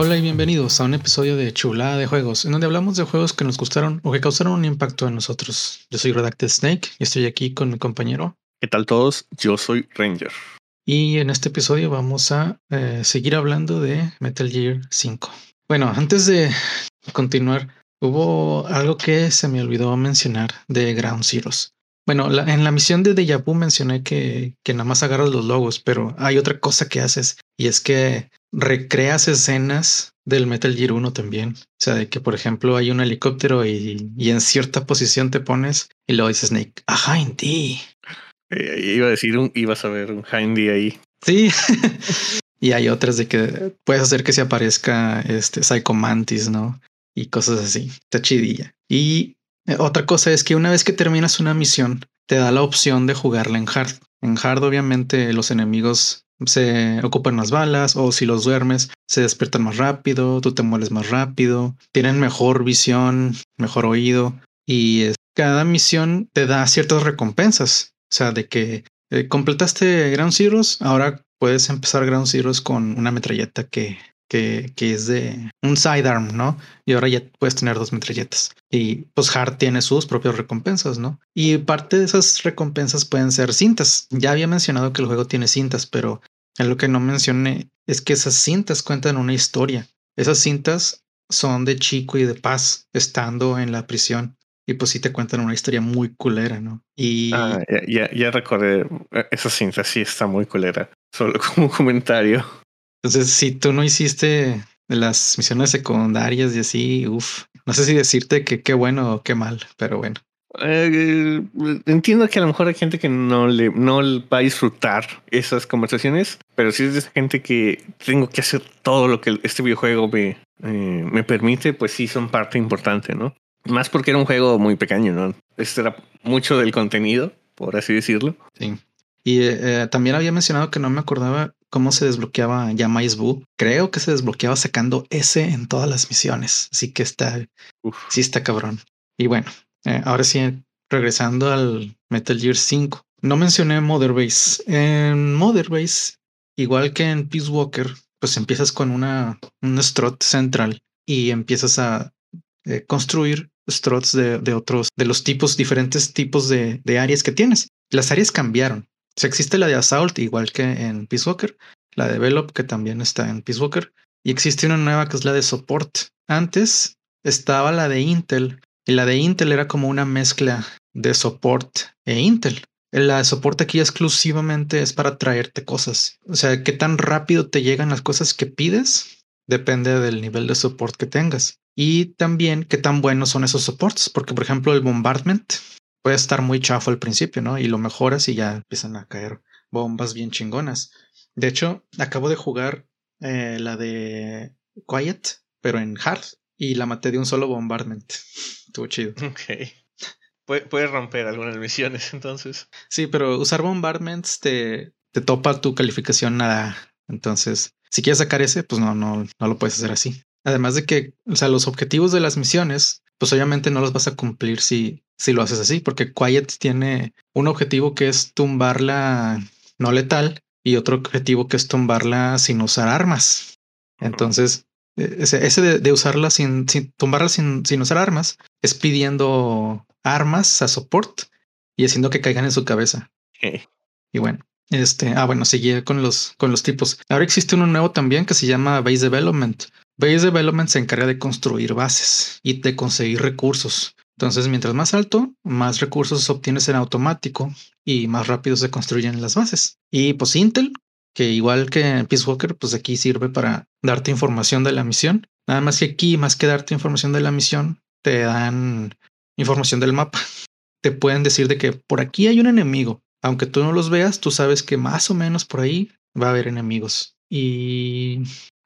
Hola y bienvenidos a un episodio de Chulada de Juegos, en donde hablamos de juegos que nos gustaron o que causaron un impacto en nosotros. Yo soy Redacted Snake y estoy aquí con mi compañero. ¿Qué tal todos? Yo soy Ranger. Y en este episodio vamos a eh, seguir hablando de Metal Gear 5. Bueno, antes de continuar, hubo algo que se me olvidó mencionar de Ground Zeroes. Bueno, en la misión de Deja mencioné que, que nada más agarras los logos, pero hay otra cosa que haces y es que recreas escenas del Metal Gear 1 también. O sea, de que por ejemplo hay un helicóptero y, en cierta posición te pones y luego dices Snake, ajá, en ti. Eh, iba a decir un, ibas a ver un Hindy ahí. Sí. y hay otras de que puedes hacer que se aparezca este Psycho Mantis, ¿no? Y cosas así. Está chidilla. Y eh, otra cosa es que una vez que terminas una misión, te da la opción de jugarla en hard. En hard, obviamente, los enemigos se ocupan más balas o si los duermes, se despiertan más rápido, tú te mueres más rápido, tienen mejor visión, mejor oído y cada misión te da ciertas recompensas. O sea, de que eh, completaste Ground Zeroes, ahora puedes empezar Ground Zeroes con una metralleta que que, es de un sidearm, ¿no? Y ahora ya puedes tener dos metralletas. Y pues Hard tiene sus propias recompensas, ¿no? Y parte de esas recompensas pueden ser cintas. Ya había mencionado que el juego tiene cintas, pero lo que no mencioné es que esas cintas cuentan una historia. Esas cintas son de Chico y de Paz estando en la prisión. Y pues sí te cuentan una historia muy culera, ¿no? Y ah, ya, ya, recordé, esa cinta sí está muy culera. Solo como comentario. Entonces, si tú no hiciste las misiones secundarias y así, uff, no sé si decirte que qué bueno o qué mal, pero bueno. Eh, entiendo que a lo mejor hay gente que no le no va a disfrutar esas conversaciones, pero si es de esa gente que tengo que hacer todo lo que este videojuego me, eh, me permite, pues sí son parte importante, ¿no? Más porque era un juego muy pequeño, ¿no? Este era mucho del contenido, por así decirlo. Sí. Y eh, también había mencionado que no me acordaba cómo se desbloqueaba ya Buu. Creo que se desbloqueaba sacando S en todas las misiones. Así que está, sí está cabrón. Y bueno, eh, ahora sí, regresando al Metal Gear 5. No mencioné Mother Base. En Mother Base, igual que en Peace Walker, pues empiezas con una, un strut central y empiezas a eh, construir struts de, de, otros, de los tipos, diferentes tipos de, de áreas que tienes. Las áreas cambiaron existe la de Assault, igual que en Peace Walker, la de Develop, que también está en Peace Walker, y existe una nueva que es la de Support. Antes estaba la de Intel, y la de Intel era como una mezcla de Support e Intel. La de soporte aquí exclusivamente es para traerte cosas. O sea, qué tan rápido te llegan las cosas que pides depende del nivel de soporte que tengas. Y también qué tan buenos son esos soportes, porque por ejemplo el bombardment puede estar muy chafo al principio, ¿no? Y lo mejoras y ya empiezan a caer bombas bien chingonas. De hecho, acabo de jugar eh, la de Quiet, pero en hard, y la maté de un solo bombardment. Estuvo chido. Ok. Puedes romper algunas misiones entonces. Sí, pero usar bombardments te, te topa tu calificación nada. Entonces, si quieres sacar ese, pues no, no, no lo puedes hacer así. Además de que, o sea, los objetivos de las misiones pues obviamente no los vas a cumplir si, si lo haces así, porque Quiet tiene un objetivo que es tumbarla no letal y otro objetivo que es tumbarla sin usar armas. Entonces, e, ese, de, usarla sin, tumbarla sin, sin usar armas es pidiendo armas a support y haciendo que caigan en su cabeza. Y bueno, este, ah, bueno, seguía con los, con los tipos. Ahora existe uno nuevo también que se llama Base Development, Base Development se encarga de construir bases y de conseguir recursos. Entonces, mientras más alto, más recursos obtienes en automático y más rápido se construyen las bases. Y pues Intel, que igual que Peace Walker, pues aquí sirve para darte información de la misión. Nada más que aquí, más que darte información de la misión, te dan información del mapa. Te pueden decir de que por aquí hay un enemigo. Aunque tú no los veas, tú sabes que más o menos por ahí va a haber enemigos. Y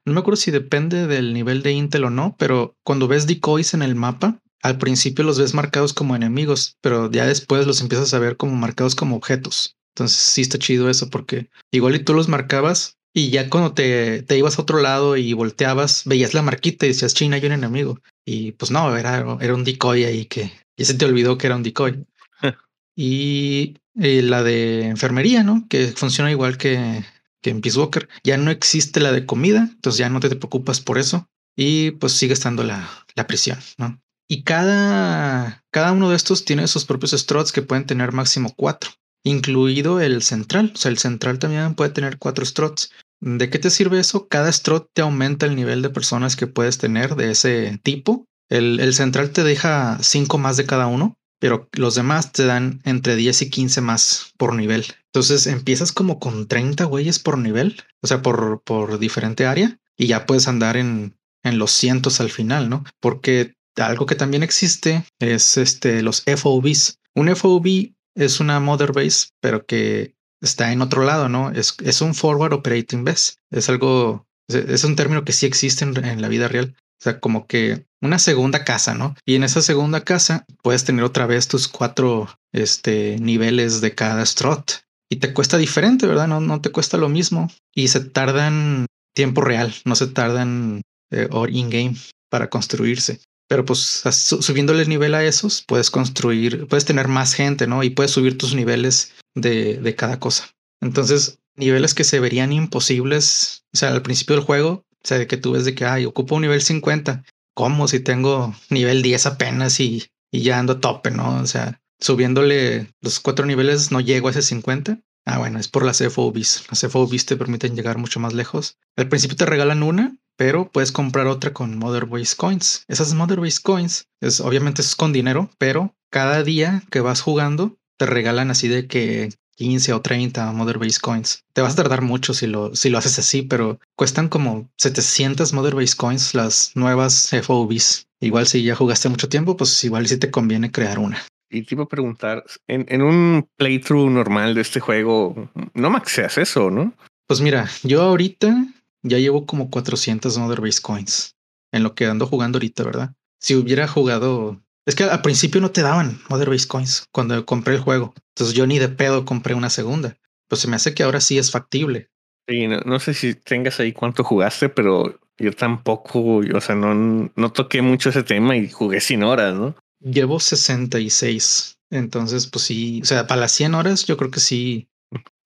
no me acuerdo si depende del nivel de Intel o no, pero cuando ves decoys en el mapa, al principio los ves marcados como enemigos, pero ya después los empiezas a ver como marcados como objetos. Entonces sí está chido eso porque igual y tú los marcabas y ya cuando te, te ibas a otro lado y volteabas, veías la marquita y decías, China, hay un enemigo. Y pues no, era, era un decoy ahí que ya se te olvidó que era un decoy. y, y la de enfermería, ¿no? Que funciona igual que que en Peace Walker. Ya no existe la de comida, entonces ya no te, preocupas por eso y pues sigue estando la, la prisión, ¿no? Y cada, cada uno de estos tiene sus propios struts que pueden tener máximo cuatro, incluido el central. O sea, el central también puede tener cuatro struts. ¿De qué te sirve eso? Cada strut te aumenta el nivel de personas que puedes tener de ese tipo. El, el central te deja cinco más de cada uno, pero los demás te dan entre 10 y 15 más por nivel. Entonces empiezas como con 30 güeyes por nivel, o sea, por, por diferente área, y ya puedes andar en, en los cientos al final, ¿no? Porque algo que también existe es este, los FOBs. Un FOB es una mother base, pero que está en otro lado, ¿no? Es, es un forward operating base. Es algo, es, un término que sí existe en, la vida real. O sea, como que una segunda casa, ¿no? Y en esa segunda casa puedes tener otra vez tus cuatro este, niveles de cada strut. Y te cuesta diferente, ¿verdad? No, no te cuesta lo mismo. Y se tardan tiempo real, no se tardan eh, in-game para construirse. Pero pues subiéndole el nivel a esos, puedes construir, puedes tener más gente, ¿no? Y puedes subir tus niveles de, de cada cosa. Entonces, niveles que se verían imposibles, o sea, al principio del juego, o sea, de que tú ves de que, ay, ocupo un nivel 50. ¿Cómo? Si tengo nivel 10 apenas y, y ya ando a tope, ¿no? O sea, subiéndole los cuatro niveles no llego a ese 50. Ah, bueno, es por las FOBs. Las FOBs te permiten llegar mucho más lejos. Al principio te regalan una pero puedes comprar otra con Mother Base Coins. Esas Mother Base Coins es obviamente es con dinero, pero cada día que vas jugando te regalan así de que 15 o 30 Mother Base Coins. Te vas a tardar mucho si lo, si lo haces así, pero cuestan como 700 Mother Base Coins las nuevas FOBs. Igual si ya jugaste mucho tiempo, pues igual sí te conviene crear una. Y te iba a preguntar, en, en un playthrough normal de este juego, no maxeas eso, ¿no? Pues mira, yo ahorita ya llevo como 400 Mother Base Coins en lo que ando jugando ahorita, ¿verdad? Si hubiera jugado... Es que al principio no te daban Mother Base Coins cuando compré el juego. Entonces yo ni de pedo compré una segunda. Pues se me hace que ahora sí es factible. Sí, no, sé si tengas ahí cuánto jugaste, pero yo tampoco, o sea, no, no toqué mucho ese tema y jugué sin horas, ¿no? Llevo 66. Entonces, pues sí, o sea, para las 100 horas yo creo que sí,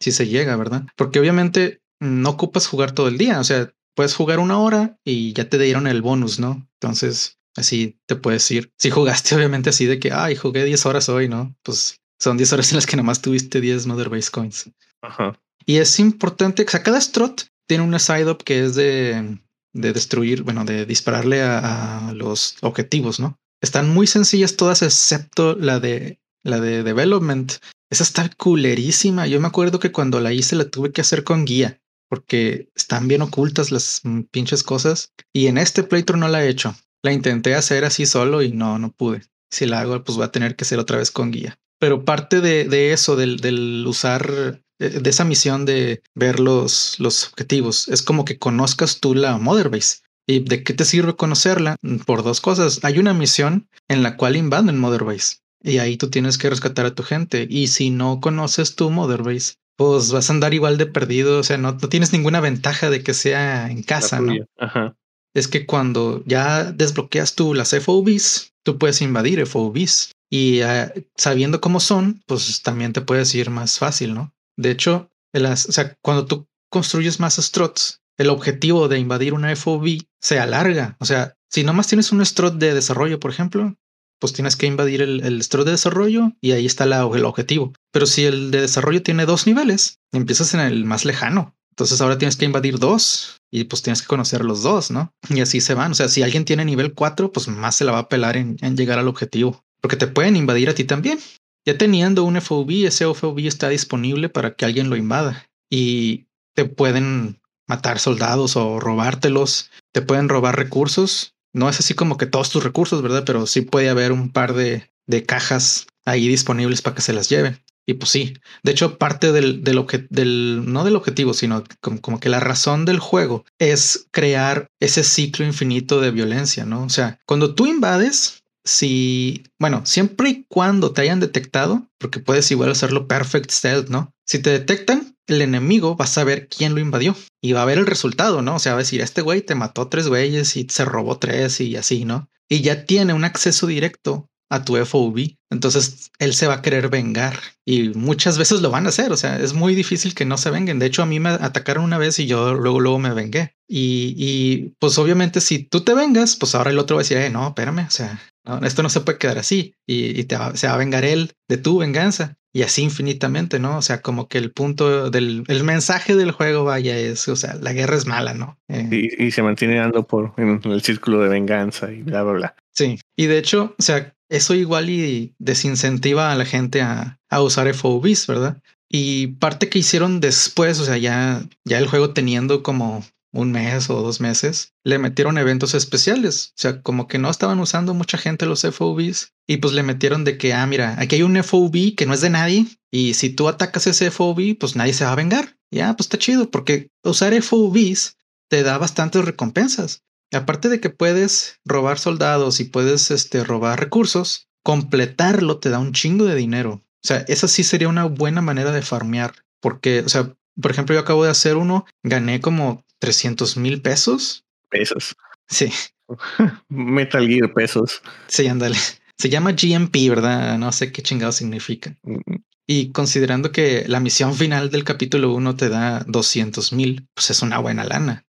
sí se llega, ¿verdad? Porque obviamente no ocupas jugar todo el día. O sea, puedes jugar una hora y ya te dieron el bonus, ¿no? Entonces, así te puedes ir. Si jugaste, obviamente, así de que, ay, jugué 10 horas hoy, ¿no? Pues son 10 horas en las que nomás tuviste 10 Mother Base Coins. Ajá. Y es importante, o sea, cada strut tiene una side up que es de, de destruir, bueno, de dispararle a, a, los objetivos, ¿no? Están muy sencillas todas, excepto la de la de development. Esa está culerísima. Yo me acuerdo que cuando la hice la tuve que hacer con guía porque están bien ocultas las mm, pinches cosas. Y en este playthrough no la he hecho. La intenté hacer así solo y no, no pude. Si la hago, pues va a tener que ser otra vez con guía. Pero parte de, eso, del, usar, eh, de esa misión de ver los, los objetivos, es como que conozcas tú la Mother Base. ¿Y de qué te sirve conocerla? Mm, por dos cosas. Hay una misión en la cual invaden Mother Base y ahí tú tienes que rescatar a tu gente. Y si no conoces tu Mother Base, pues vas a andar igual de perdido. O sea, no, no tienes ninguna ventaja de que sea en casa, ¿no? Ajá. Es que cuando ya desbloqueas tú las FOBs, tú puedes invadir FOBs y ah, sabiendo cómo son, pues también te puedes ir más fácil, ¿no? De hecho, las, o sea, cuando tú construyes más struts, el objetivo de invadir una FOB se alarga. O sea, si nomás tienes un strut de desarrollo, por ejemplo, pues tienes que invadir el, el de desarrollo y ahí está el objetivo. Pero si el de desarrollo tiene dos niveles, empiezas en el más lejano. Entonces ahora tienes que invadir dos y pues tienes que conocer los dos, ¿no? Y así se van. O sea, si alguien tiene nivel 4, pues más se la va a pelar en, en llegar al objetivo. Porque te pueden invadir a ti también. Ya teniendo un FOB, ese FOB está disponible para que alguien lo invada. Y te pueden matar soldados o robártelos. Te pueden robar recursos no es así como que todos tus recursos, ¿verdad? Pero sí puede haber un par de, de cajas ahí disponibles para que se las lleven. Y pues sí, de hecho parte del, del, no del objetivo, sino como, como, que la razón del juego es crear ese ciclo infinito de violencia, ¿no? O sea, cuando tú invades, si, bueno, siempre y cuando te hayan detectado, porque puedes igual hacerlo perfect stealth, ¿no? Si te detectan, el enemigo va a saber quién lo invadió y va a ver el resultado, ¿no? O sea, va a decir, este güey te mató tres güeyes y se robó tres y así, ¿no? Y ya tiene un acceso directo a tu FOV. Entonces él se va a querer vengar y muchas veces lo van a hacer. O sea, es muy difícil que no se venguen. De hecho, a mí me atacaron una vez y yo luego, luego me vengué. Y, y pues obviamente si tú te vengas, pues ahora el otro va a decir, eh, no, espérame, o sea, esto no se puede quedar así y, te se va a vengar él de tu venganza y así infinitamente, ¿no? O sea, como que el punto del el mensaje del juego, vaya, es, o sea, la guerra es mala, ¿no? Eh, y, se mantiene dando por en el círculo de venganza y bla, bla, bla. Sí, y de hecho, o sea, eso igual y desincentiva a la gente a, a usar FOBs, ¿verdad? Y parte que hicieron después, o sea, ya, ya el juego teniendo como un mes o dos meses, le metieron eventos especiales. O sea, como que no estaban usando mucha gente los FOBs y pues le metieron de que, ah, mira, aquí hay un FOB que no es de nadie y si tú atacas ese FOB, pues nadie se va a vengar. Ya, pues está chido porque usar FOBs te da bastantes recompensas. aparte de que puedes robar soldados y puedes este, robar recursos, completarlo te da un chingo de dinero. O sea, esa sí sería una buena manera de farmear. Porque, o sea, por ejemplo, yo acabo de hacer uno, gané como 300 mil pesos. Pesos. Sí. Metal Gear pesos. Sí, ándale. Se llama GMP, ¿verdad? No sé qué chingado significa. Y considerando que la misión final del capítulo 1 te da 200 mil, pues es una buena lana.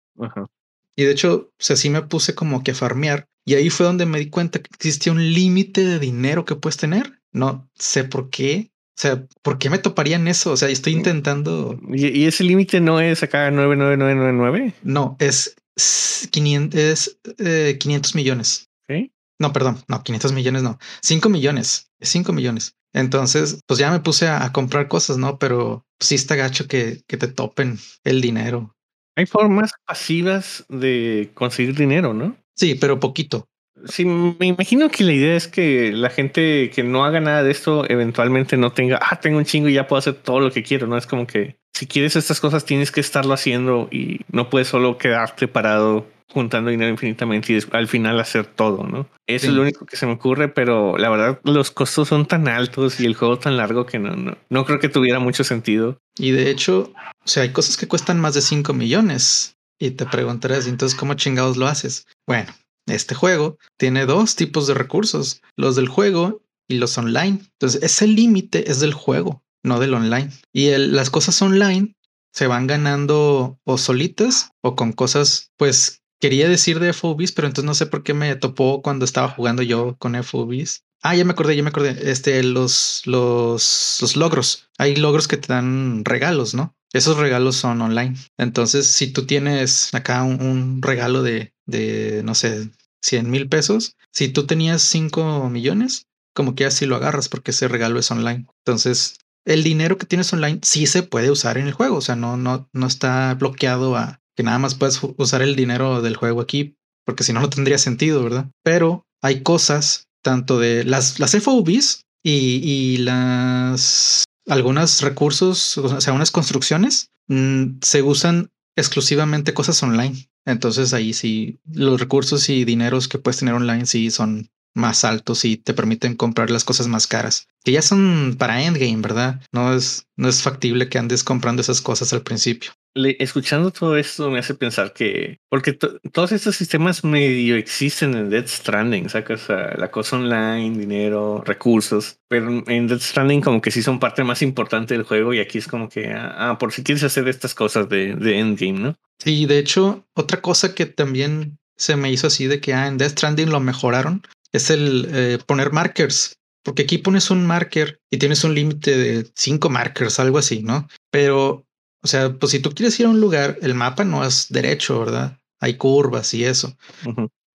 Y de hecho, o sea, sí me puse como que a farmear. Y ahí fue donde me di cuenta que existía un límite de dinero que puedes tener. No sé por qué, o sea, ¿por qué me toparían eso? O sea, estoy intentando. ¿Y, ese límite no es acá 99999? No, es 500, es, 500 eh, millones. ¿Sí? No, perdón, no, 500 millones no, 5 millones, 5 millones. Entonces, pues ya me puse a, comprar cosas, ¿no? Pero sí está gacho que, que te topen el dinero. Hay formas pasivas de conseguir dinero, ¿no? Sí, pero poquito. Sí, me imagino que la idea es que la gente que no haga nada de esto eventualmente no tenga, ah, tengo un chingo y ya puedo hacer todo lo que quiero, ¿no? Es como que si quieres estas cosas tienes que estarlo haciendo y no puedes solo quedarte parado juntando dinero infinitamente y al final hacer todo, ¿no? Eso es lo único que se me ocurre, pero la verdad los costos son tan altos y el juego tan largo que no, no, no creo que tuviera mucho sentido. Y de hecho, o sea, hay cosas que cuestan más de 5 millones y te preguntarás, entonces, ¿cómo chingados lo haces? Bueno, este juego tiene dos tipos de recursos, los del juego y los online. Entonces, ese límite es del juego, no del online. Y las cosas online se van ganando o solitas o con cosas, pues quería decir de FOBs, pero entonces no sé por qué me topó cuando estaba jugando yo con FOBs. Ah, ya me acordé, ya me acordé. Este, los, los, los logros. Hay logros que te dan regalos, ¿no? Esos regalos son online. Entonces, si tú tienes acá un, regalo de, de, no sé, 100 mil pesos, si tú tenías 5 millones, como que así lo agarras porque ese regalo es online. Entonces, el dinero que tienes online sí se puede usar en el juego. O sea, no, no, no está bloqueado a que nada más puedes usar el dinero del juego aquí, porque si no, no tendría sentido, ¿verdad? Pero hay cosas, tanto de las, las y, y las algunos recursos, o sea, unas construcciones, mm, se usan exclusivamente cosas online. Entonces ahí sí, los recursos y dineros que puedes tener online sí son más altos y te permiten comprar las cosas más caras, que ya son para endgame, ¿verdad? No es, no es factible que andes comprando esas cosas al principio escuchando todo esto me hace pensar que, porque todos estos sistemas medio existen en Dead Stranding, sacas la cosa online, dinero, recursos, pero en Dead Stranding como que sí son parte más importante del juego y aquí es como que, ah, ah por si quieres hacer estas cosas de, de endgame, ¿no? Sí, de hecho, otra cosa que también se me hizo así de que ah, en Death Stranding lo mejoraron es el eh, poner markers. Porque aquí pones un marker y tienes un límite de cinco markers, algo así, ¿no? Pero o sea, pues si tú quieres ir a un lugar, el mapa no es derecho, ¿verdad? Hay curvas y eso.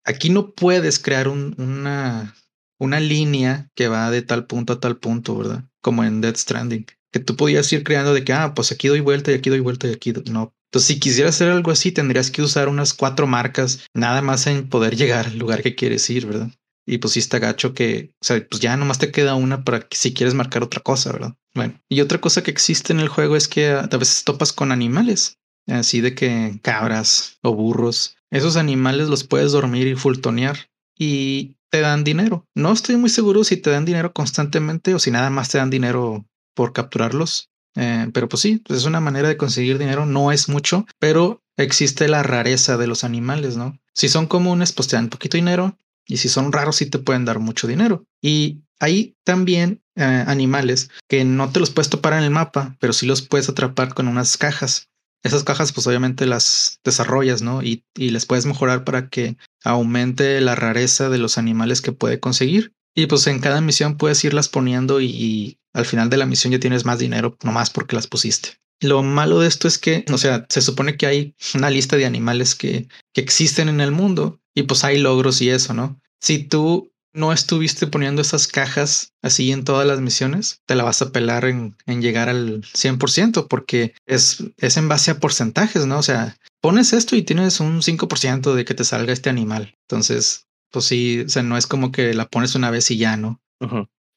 Aquí no puedes crear una, una línea que va de tal punto a tal punto, ¿verdad? Como en Dead Stranding. Que tú podías ir creando de que, ah, pues aquí doy vuelta y aquí doy vuelta y aquí no. Entonces, si quisieras hacer algo así, tendrías que usar unas cuatro marcas nada más en poder llegar al lugar que quieres ir, ¿verdad? Y pues sí está gacho que, o sea, pues ya nomás te queda una para que si quieres marcar otra cosa, ¿verdad? Bueno, y otra cosa que existe en el juego es que a veces topas con animales, así de que cabras o burros. Esos animales los puedes dormir y fultonear y te dan dinero. No estoy muy seguro si te dan dinero constantemente o si nada más te dan dinero por capturarlos. Eh, pero pues sí, es una manera de conseguir dinero. No es mucho, pero existe la rareza de los animales, ¿no? Si son comunes, pues te dan poquito dinero Y si son raros, sí te pueden dar mucho dinero. Y hay también eh, animales que no te los puedes topar en el mapa, pero sí los puedes atrapar con unas cajas. Esas cajas, pues obviamente las desarrollas, ¿no? Y, y les puedes mejorar para que aumente la rareza de los animales que puede conseguir. Y pues en cada misión puedes irlas poniendo y, al final de la misión ya tienes más dinero nomás porque las pusiste. Lo malo de esto es que, o sea, se supone que hay una lista de animales que, que existen en el mundo y pues hay logros y eso, ¿no? Si tú no estuviste poniendo esas cajas así en todas las misiones, te la vas a pelar en, en llegar al 100% porque es, es en base a porcentajes, ¿no? O sea, pones esto y tienes un 5% de que te salga este animal. Entonces, pues sí, o sea, no es como que la pones una vez y ya, ¿no?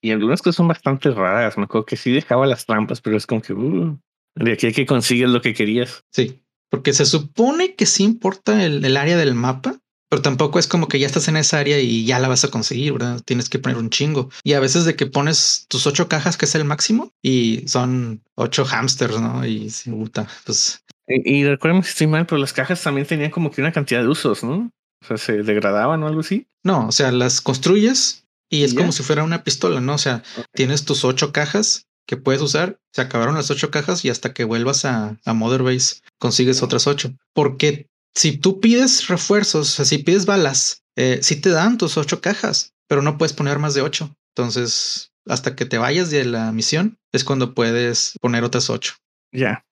Y algunas cosas son bastante raras. Me acuerdo que sí dejaba las trampas, pero es como que uh, de aquí a que consigues lo que querías. Sí, porque se supone que sí importa el, el, área del mapa, pero tampoco es como que ya estás en esa área y ya la vas a conseguir, ¿verdad? Tienes que poner un chingo. Y a veces de que pones tus ocho cajas, que es el máximo, y son ocho hamsters, ¿no? Y sí, puta, pues. Y, y recuerden si estoy mal, pero las cajas también tenían como que una cantidad de usos, ¿no? O sea, se degradaban o algo así. No, o sea, las construyes y es como si fuera una pistola, ¿no? O sea, tienes tus ocho cajas que puedes usar, se acabaron las ocho cajas y hasta que vuelvas a, a Mother Base consigues otras ocho. Porque si tú pides refuerzos, o sea, si pides balas, eh, sí te dan tus ocho cajas, pero no puedes poner más de ocho. Entonces, hasta que te vayas de la misión es cuando puedes poner otras ocho. Ya,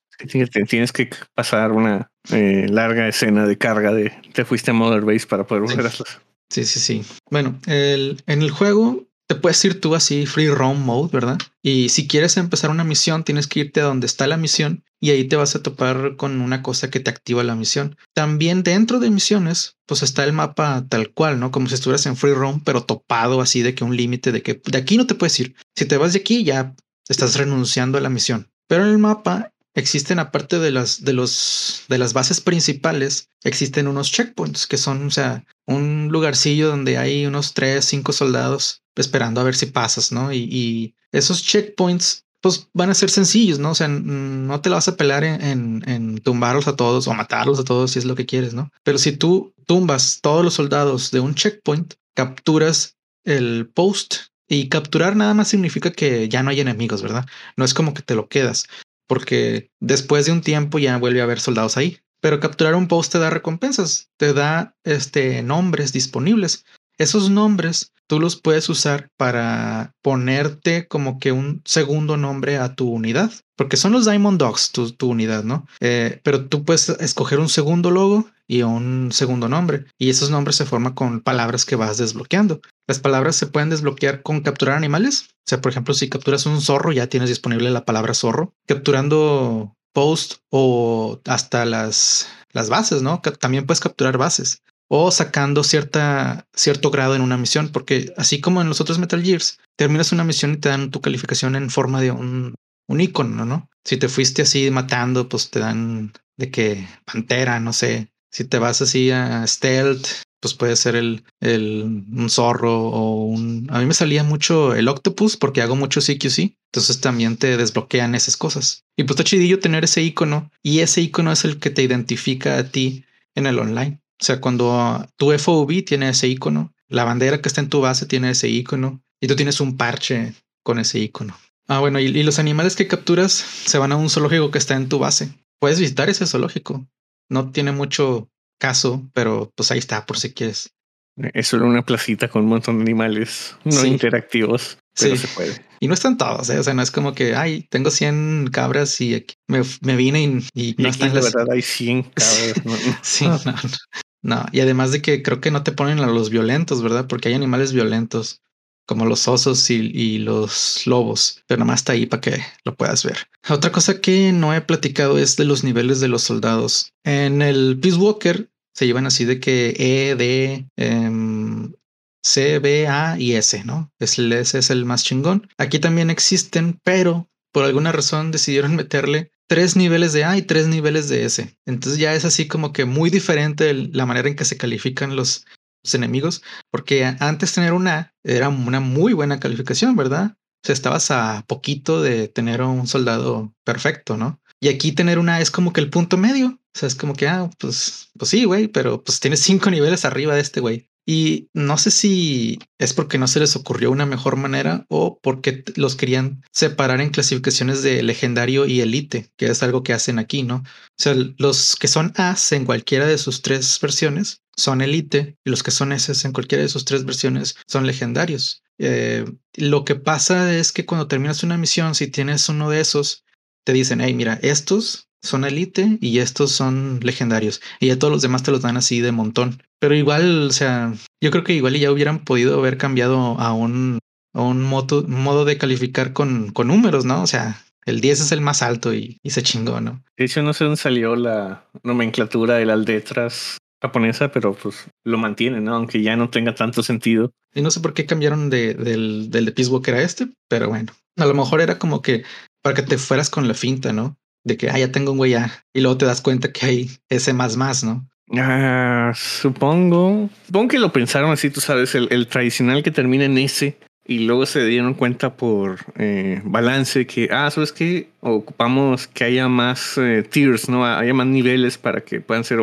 tienes que pasar una eh, larga escena de carga de te fuiste a Mother Base para poder volver sí. Sí, sí, sí. Bueno, el, en el juego te puedes ir tú así free roam mode, ¿verdad? Y si quieres empezar una misión, tienes que irte a donde está la misión y ahí te vas a topar con una cosa que te activa la misión. También dentro de misiones, pues está el mapa tal cual, ¿no? Como si estuvieras en free roam, pero topado así de que un límite de que de aquí no te puedes ir. Si te vas de aquí, ya estás renunciando a la misión. Pero en el mapa existen aparte de las de los de las bases principales existen unos checkpoints que son o sea un lugarcillo donde hay unos tres cinco soldados esperando a ver si pasas no y, esos checkpoints pues van a ser sencillos no o sea no te la vas a pelar en, en, en, tumbarlos a todos o matarlos a todos si es lo que quieres no pero si tú tumbas todos los soldados de un checkpoint capturas el post y capturar nada más significa que ya no hay enemigos, ¿verdad? No es como que te lo quedas porque después de un tiempo ya vuelve a haber soldados ahí. Pero capturar un post te da recompensas, te da este, nombres disponibles. Esos nombres tú los puedes usar para ponerte como que un segundo nombre a tu unidad, porque son los Diamond Dogs, tu, tu unidad, ¿no? Eh, pero tú puedes escoger un segundo logo y un segundo nombre, y esos nombres se forman con palabras que vas desbloqueando. Las palabras se pueden desbloquear con capturar animales, o sea, por ejemplo, si capturas un zorro, ya tienes disponible la palabra zorro. Capturando post o hasta las, las bases, ¿no? También puedes capturar bases o sacando cierta, cierto grado en una misión, porque así como en los otros Metal Gears, terminas una misión y te dan tu calificación en forma de un, un icono, ¿no? Si te fuiste así matando, pues te dan de que pantera, no sé. Si te vas así a stealth, pues puede ser el, el un zorro o un. A mí me salía mucho el octopus porque hago mucho CQC. Entonces también te desbloquean esas cosas. Y pues está chidillo tener ese icono y ese icono es el que te identifica a ti en el online. O sea, cuando tu FOV tiene ese icono, la bandera que está en tu base tiene ese icono y tú tienes un parche con ese icono. Ah, bueno, y, y, los animales que capturas se van a un zoológico que está en tu base. Puedes visitar ese zoológico. No tiene mucho caso, pero pues ahí está por si quieres. Es solo una placita con un montón de animales no sí. interactivos, pero sí. se puede. Y no están todos, ¿eh? o sea, no es como que, ay, tengo 100 cabras y me, me vine y, y no están las... verdad hay 100 cabras. sí, no, no. No, y además de que creo que no te ponen a los violentos, ¿verdad? Porque hay animales violentos como los osos y, los lobos, pero nada más está ahí para que lo puedas ver. Otra cosa que no he platicado es de los niveles de los soldados. En el Peace Walker se llevan así de que E, D, eh, C, B, A y S, ¿no? Es el S es el más chingón. Aquí también existen, pero por alguna razón decidieron meterle tres niveles de A y tres niveles de S. Entonces ya es así como que muy diferente la manera en que se califican los, enemigos, porque antes tener una era una muy buena calificación, ¿verdad? O sea, estabas a poquito de tener un soldado perfecto, ¿no? Y aquí tener una es como que el punto medio. O sea, es como que, ah, pues, pues sí, güey, pero pues tienes cinco niveles arriba de este güey. Y no sé si es porque no se les ocurrió una mejor manera o porque los querían separar en clasificaciones de legendario y elite, que es algo que hacen aquí, ¿no? O sea, los que son As en cualquiera de sus tres versiones son elite y los que son S en cualquiera de sus tres versiones son legendarios. Eh, lo que pasa es que cuando terminas una misión, si tienes uno de esos, te dicen, hey, mira, estos son elite y estos son legendarios. Y ya todos los demás te los dan así de montón. Pero igual, o sea, yo creo que igual ya hubieran podido haber cambiado a un, a un modo, modo de calificar con, con números, ¿no? O sea, el 10 es el más alto y, y, se chingó, ¿no? De hecho, no sé dónde salió la nomenclatura de las letras japonesa, pero pues lo mantienen, ¿no? Aunque ya no tenga tanto sentido. Y no sé por qué cambiaron de, del, del de Peace Walker a este, pero bueno, a lo mejor era como que para que te fueras con la finta, ¿no? De que ah, ya tengo un güey ya y luego te das cuenta que hay ese más más, ¿no? Ah, supongo. Supongo que lo pensaron así, tú sabes, el, tradicional que termina en ese y luego se dieron cuenta por eh, balance que, ah, ¿sabes qué? Ocupamos que haya más eh, tiers, ¿no? Haya más niveles para que puedan ser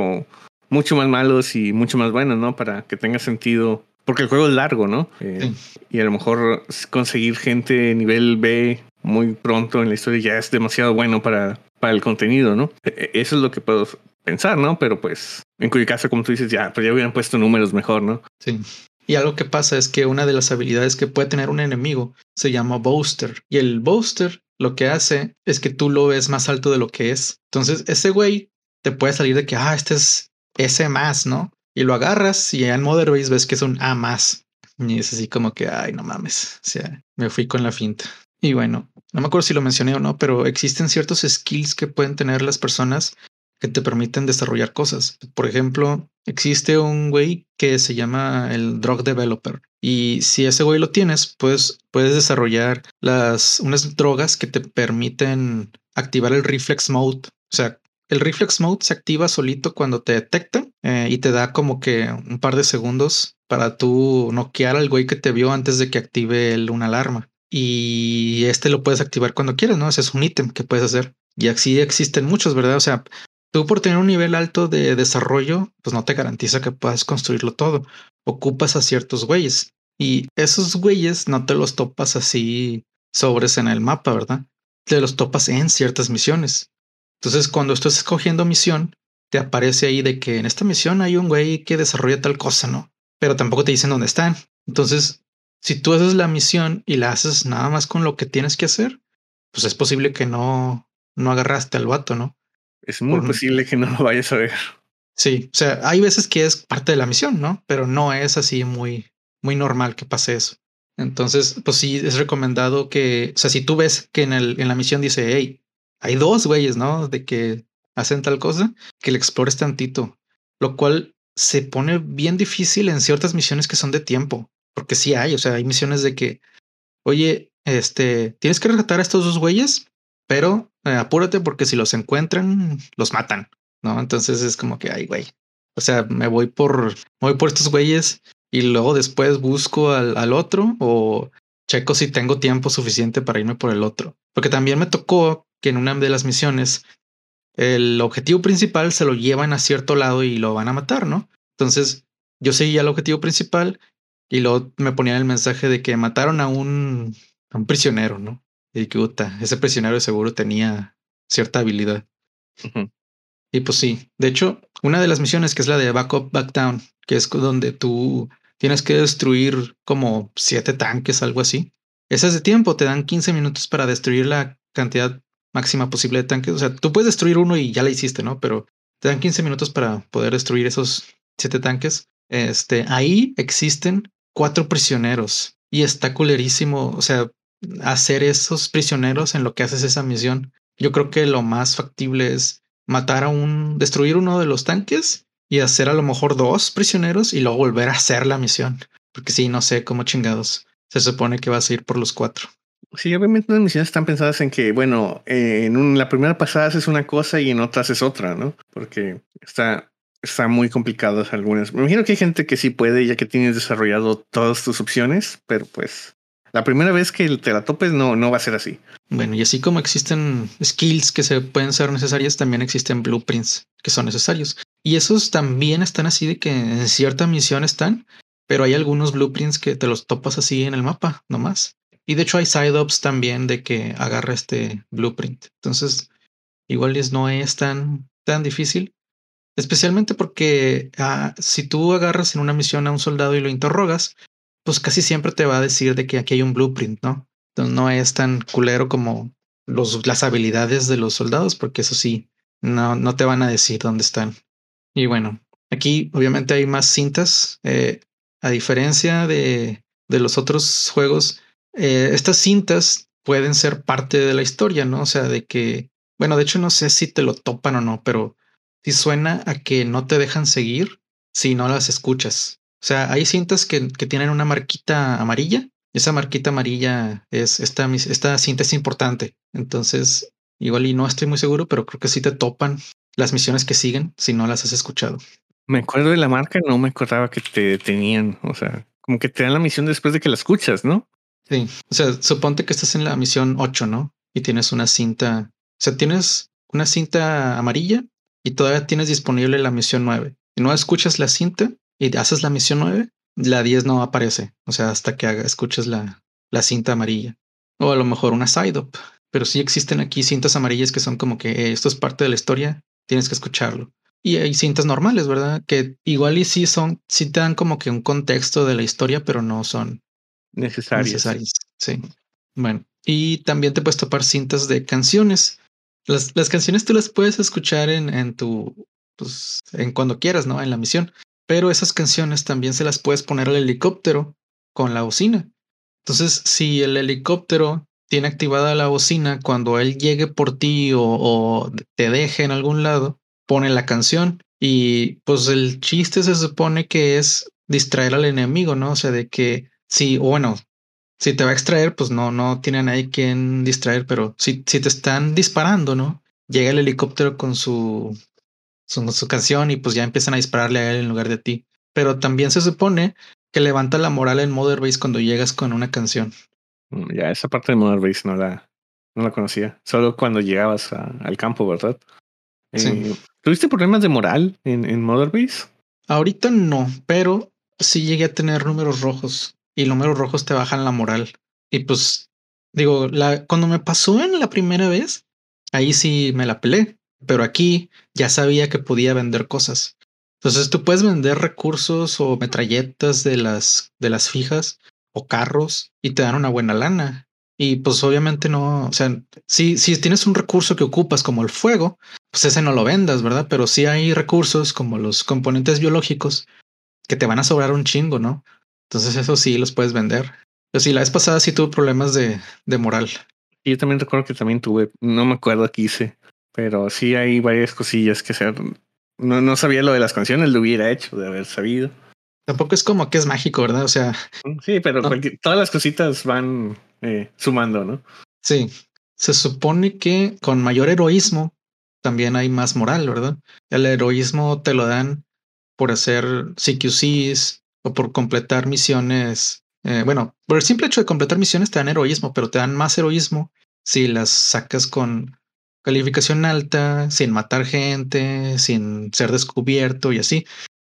mucho más malos y mucho más buenos, ¿no? Para que tenga sentido. Porque el juego es largo, ¿no? Eh, y a lo mejor conseguir gente nivel B muy pronto en la historia ya es demasiado bueno para para el contenido, ¿no? E, e, eso es lo que puedo pensar, ¿no? Pero pues, en cuyo caso, como tú dices, ya, pues ya hubieran puesto números mejor, ¿no? Sí. Y algo que pasa es que una de las habilidades que puede tener un enemigo se llama Booster. Y el Booster lo que hace es que tú lo ves más alto de lo que es. Entonces, ese güey te puede salir de que, ah, este es ese más, ¿no? Y lo agarras y en Mother Base ves que es un A más. Y es así como que, ay, no mames. O sea, me fui con la finta. Y bueno, no me acuerdo si lo mencioné o no, pero existen ciertos skills que pueden tener las personas que te permiten desarrollar cosas. Por ejemplo, existe un güey que se llama el drug developer. Y si ese güey lo tienes, pues puedes desarrollar unas drogas que te permiten activar el reflex mode. O sea, el reflex mode se activa solito cuando te detecta eh, y te da como que un par de segundos para tú noquear al güey que te vio antes de que active una alarma y este lo puedes activar cuando quieras, ¿no? Ese es un ítem que puedes hacer. Y así existen muchos, ¿verdad? O sea, tú por tener un nivel alto de desarrollo, pues no te garantiza que puedas construirlo todo. Ocupas a ciertos güeyes y esos güeyes no te los topas así sobres en el mapa, ¿verdad? Te los topas en ciertas misiones. Entonces, cuando estás escogiendo misión, te aparece ahí de que en esta misión hay un güey que desarrolla tal cosa, ¿no? Pero tampoco te dicen dónde están. Entonces, si tú haces la misión y la haces nada más con lo que tienes que hacer, pues es posible que no, no agarraste al vato, ¿no? Es muy posible que no lo vayas a ver. Sí, o sea, hay veces que es parte de la misión, ¿no? Pero no es así muy, muy normal que pase eso. Entonces, pues sí, es recomendado que, o sea, si tú ves que en, el, en la misión dice, hey, hay dos güeyes, ¿no? De que hacen tal cosa, que le explores tantito, lo cual se pone bien difícil en ciertas misiones que son de tiempo porque sí hay, o sea, hay misiones de que, oye, este, tienes que rescatar a estos dos güeyes, pero eh, apúrate porque si los encuentran, los matan, ¿no? Entonces es como que, ay, güey, o sea, me voy por, voy por estos güeyes y luego después busco al, al otro o checo si tengo tiempo suficiente para irme por el otro. Porque también me tocó que en una de las misiones el objetivo principal se lo llevan a cierto lado y lo van a matar, ¿no? Entonces yo seguía el objetivo principal y luego me ponían el mensaje de que mataron a un, un prisionero, ¿no? Y que puta, ese prisionero seguro tenía cierta habilidad. Y pues sí, de hecho, una de las misiones que es la de Backup Back Down, que es donde tú tienes que destruir como siete tanques, algo así. Esas de tiempo te dan 15 minutos para destruir la cantidad máxima posible de tanques. O sea, tú puedes destruir uno y ya la hiciste, ¿no? Pero te dan 15 minutos para poder destruir esos siete tanques. Este, ahí existen cuatro prisioneros y está culerísimo. O sea, hacer esos prisioneros en lo que haces esa misión. Yo creo que lo más factible es matar a un, destruir uno de los tanques y hacer a lo mejor dos prisioneros y luego volver a hacer la misión. Porque si no sé cómo chingados. Se supone que vas a ir por los cuatro. Sí, obviamente las misiones están pensadas en que, bueno, en la primera pasada haces una cosa y en otra haces otra, ¿no? Porque está, está muy complicadas algunas. Me imagino que hay gente que sí puede, ya que tienes desarrollado todas tus opciones, pero pues la primera vez que te la topes no, no va a ser así. Bueno, y así como existen skills que se pueden ser necesarias, también existen blueprints que son necesarios. Y esos también están así de que en cierta misión están pero hay algunos blueprints que te los topas así en el mapa, nomás. Y de hecho hay side-ups también de que agarra este blueprint. Entonces, igual no es tan, tan difícil. Especialmente porque ah, si tú agarras en una misión a un soldado y lo interrogas, pues casi siempre te va a decir de que aquí hay un blueprint, ¿no? Entonces no es tan culero como los, las habilidades de los soldados, porque eso sí, no, no te van a decir dónde están. Y bueno, aquí obviamente hay más cintas. Eh, a diferencia de, de los otros juegos, eh, estas cintas pueden ser parte de la historia, ¿no? O sea, de que, bueno, de hecho no sé si te lo topan o no, pero si suena a que no te dejan seguir si no las escuchas. O sea, hay cintas que, que tienen una marquita amarilla. Esa marquita amarilla es esta, esta cinta es importante. Entonces, igual y no estoy muy seguro, pero creo que sí te topan las misiones que siguen si no las has escuchado. Me acuerdo de la marca, no me acordaba que te tenían, o sea, como que te dan la misión después de que la escuchas, ¿no? Sí, o sea, suponte que estás en la misión 8, ¿no? Y tienes una cinta, o sea, tienes una cinta amarilla y todavía tienes disponible la misión 9. Y no escuchas la cinta y haces la misión 9, la 10 no aparece. O sea, hasta que haga, escuches la, la cinta amarilla. O a lo mejor una side-up. Pero sí existen aquí cintas amarillas que son como que eh, esto es parte de la historia, tienes que escucharlo. Y hay cintas normales, ¿verdad? Que igual y sí son, sí te dan como que un contexto de la historia, pero no son necesarias. necesarias. Sí. Bueno, y también te puedes topar cintas de canciones. Las, las canciones tú las puedes escuchar en, en tu, pues, en cuando quieras, ¿no? En la misión. Pero esas canciones también se las puedes poner al helicóptero con la bocina. Entonces, si el helicóptero tiene activada la bocina, cuando él llegue por ti o, o te deje en algún lado, pone la canción y pues el chiste se supone que es distraer al enemigo, ¿no? O sea, de que si, bueno, si te va a extraer, pues no, no tiene a nadie quien distraer, pero si, si te están disparando, ¿no? Llega el helicóptero con su, su, su canción y pues ya empiezan a dispararle a él en lugar de ti. Pero también se supone que levanta la moral en Mother Base cuando llegas con una canción. Mm, ya, esa parte de Mother Base no la, no la conocía. Solo cuando llegabas al campo, ¿verdad? Sí. Eh, ¿Tuviste problemas de moral en, en Mother Base? Ahorita no, pero sí llegué a tener números rojos y números rojos te bajan la moral. Y pues digo, cuando me pasó en la primera vez, ahí sí me la pelé, pero aquí ya sabía que podía vender cosas. Entonces tú puedes vender recursos o metralletas de las, de las fijas o carros y te dan una buena lana. Y pues obviamente no, o sea, si, si tienes un recurso que ocupas como el fuego, pues ese no lo vendas, ¿verdad? Pero sí hay recursos como los componentes biológicos que te van a sobrar un chingo, ¿no? Entonces eso sí los puedes vender. Pero sí, la vez pasada sí tuve problemas de, de moral. Yo también recuerdo que también tuve, no me acuerdo qué hice, pero sí hay varias cosillas que hacer. No, no sabía lo de las canciones, lo hubiera hecho de haber sabido. Tampoco es como que es mágico, ¿verdad? O sea. Sí, pero no. todas las cositas van eh, sumando, ¿no? Sí. Se supone que con mayor heroísmo también hay más moral, ¿verdad? El heroísmo te lo dan por hacer CQCs o por completar misiones. Eh, bueno, por el simple hecho de completar misiones te dan heroísmo, pero te dan más heroísmo si las sacas con calificación alta, sin matar gente, sin ser descubierto y así.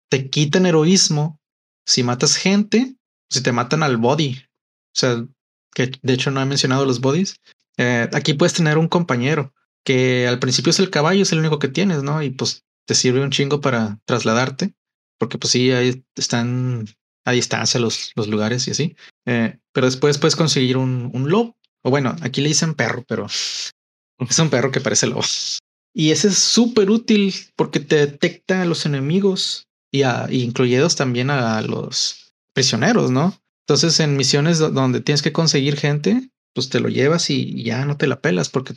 Te quitan heroísmo si matas gente, si te matan al body. O sea, que de hecho no he mencionado los bodies. Eh, aquí puedes tener un compañero que al principio es el caballo, es el único que tienes, ¿no? Y pues te sirve un chingo para trasladarte, porque pues sí, ahí están a distancia los, los lugares y así. Eh, pero después puedes conseguir un, un lobo. O bueno, aquí le dicen perro, pero es un perro que parece lobo. Y ese es súper útil porque te detecta a los enemigos y, a, y incluidos también a los prisioneros, ¿no? Entonces, en misiones donde tienes que conseguir gente, pues te lo llevas y ya no te la pelas porque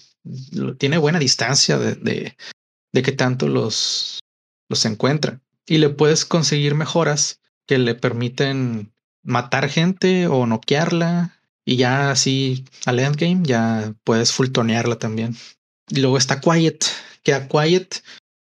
tiene buena distancia de, de, de que tanto los, los encuentra. Y le puedes conseguir mejoras que le permiten matar gente o noquearla. Y ya así al endgame ya puedes fultonearla también. Y luego está Quiet, que a Quiet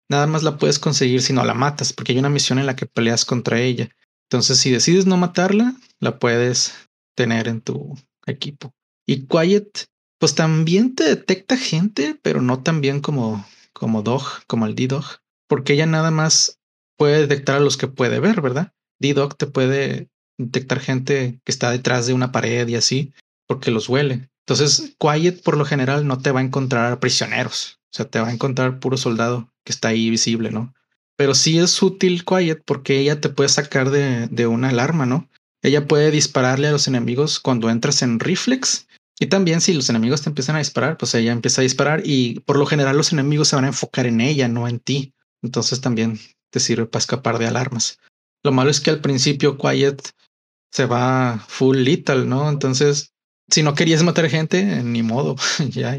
nada más la puedes conseguir si no la matas, porque hay una misión en la que peleas contra ella. Entonces, si decides no matarla, la puedes tener en tu equipo. Y Quiet, pues también te detecta gente, pero no tan bien como, como Dog, como el D-Dog, porque ella nada más puede detectar a los que puede ver, ¿verdad? D-Dog te puede detectar gente que está detrás de una pared y así, porque los huele. Entonces, Quiet por lo general no te va a encontrar prisioneros, o sea, te va a encontrar puro soldado que está ahí visible, ¿no? Pero sí es útil Quiet porque ella te puede sacar de, de una alarma, ¿no? Ella puede dispararle a los enemigos cuando entras en reflex. Y también si los enemigos te empiezan a disparar, pues ella empieza a disparar y por lo general los enemigos se van a enfocar en ella, no en ti. Entonces también te sirve para escapar de alarmas. Lo malo es que al principio Quiet se va full lethal, ¿no? Entonces, si no querías matar gente, ni modo. ya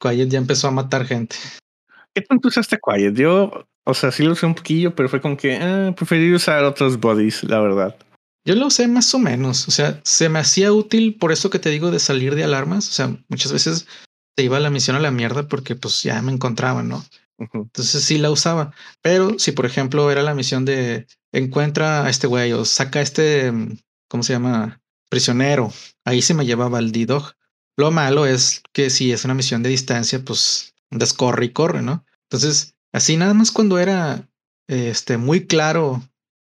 Quiet ya empezó a matar gente. ¿Qué tanto usaste Quiet? Yo, o sea, sí lo usé un poquillo, pero fue como que ah, preferí usar otros bodies, la verdad. Yo lo usé más o menos. O sea, se me hacía útil por eso que te digo de salir de alarmas. O sea, muchas veces te iba la misión a la mierda porque pues ya me encontraban, ¿no? Entonces sí la usaba. Pero si por ejemplo era la misión de encuentra a este güey o saca a este, ¿cómo se llama? Prisionero. Ahí se me llevaba el D-Dog. Lo malo es que si es una misión de distancia, pues descorre y corre, ¿no? Entonces, así nada más cuando era este, muy claro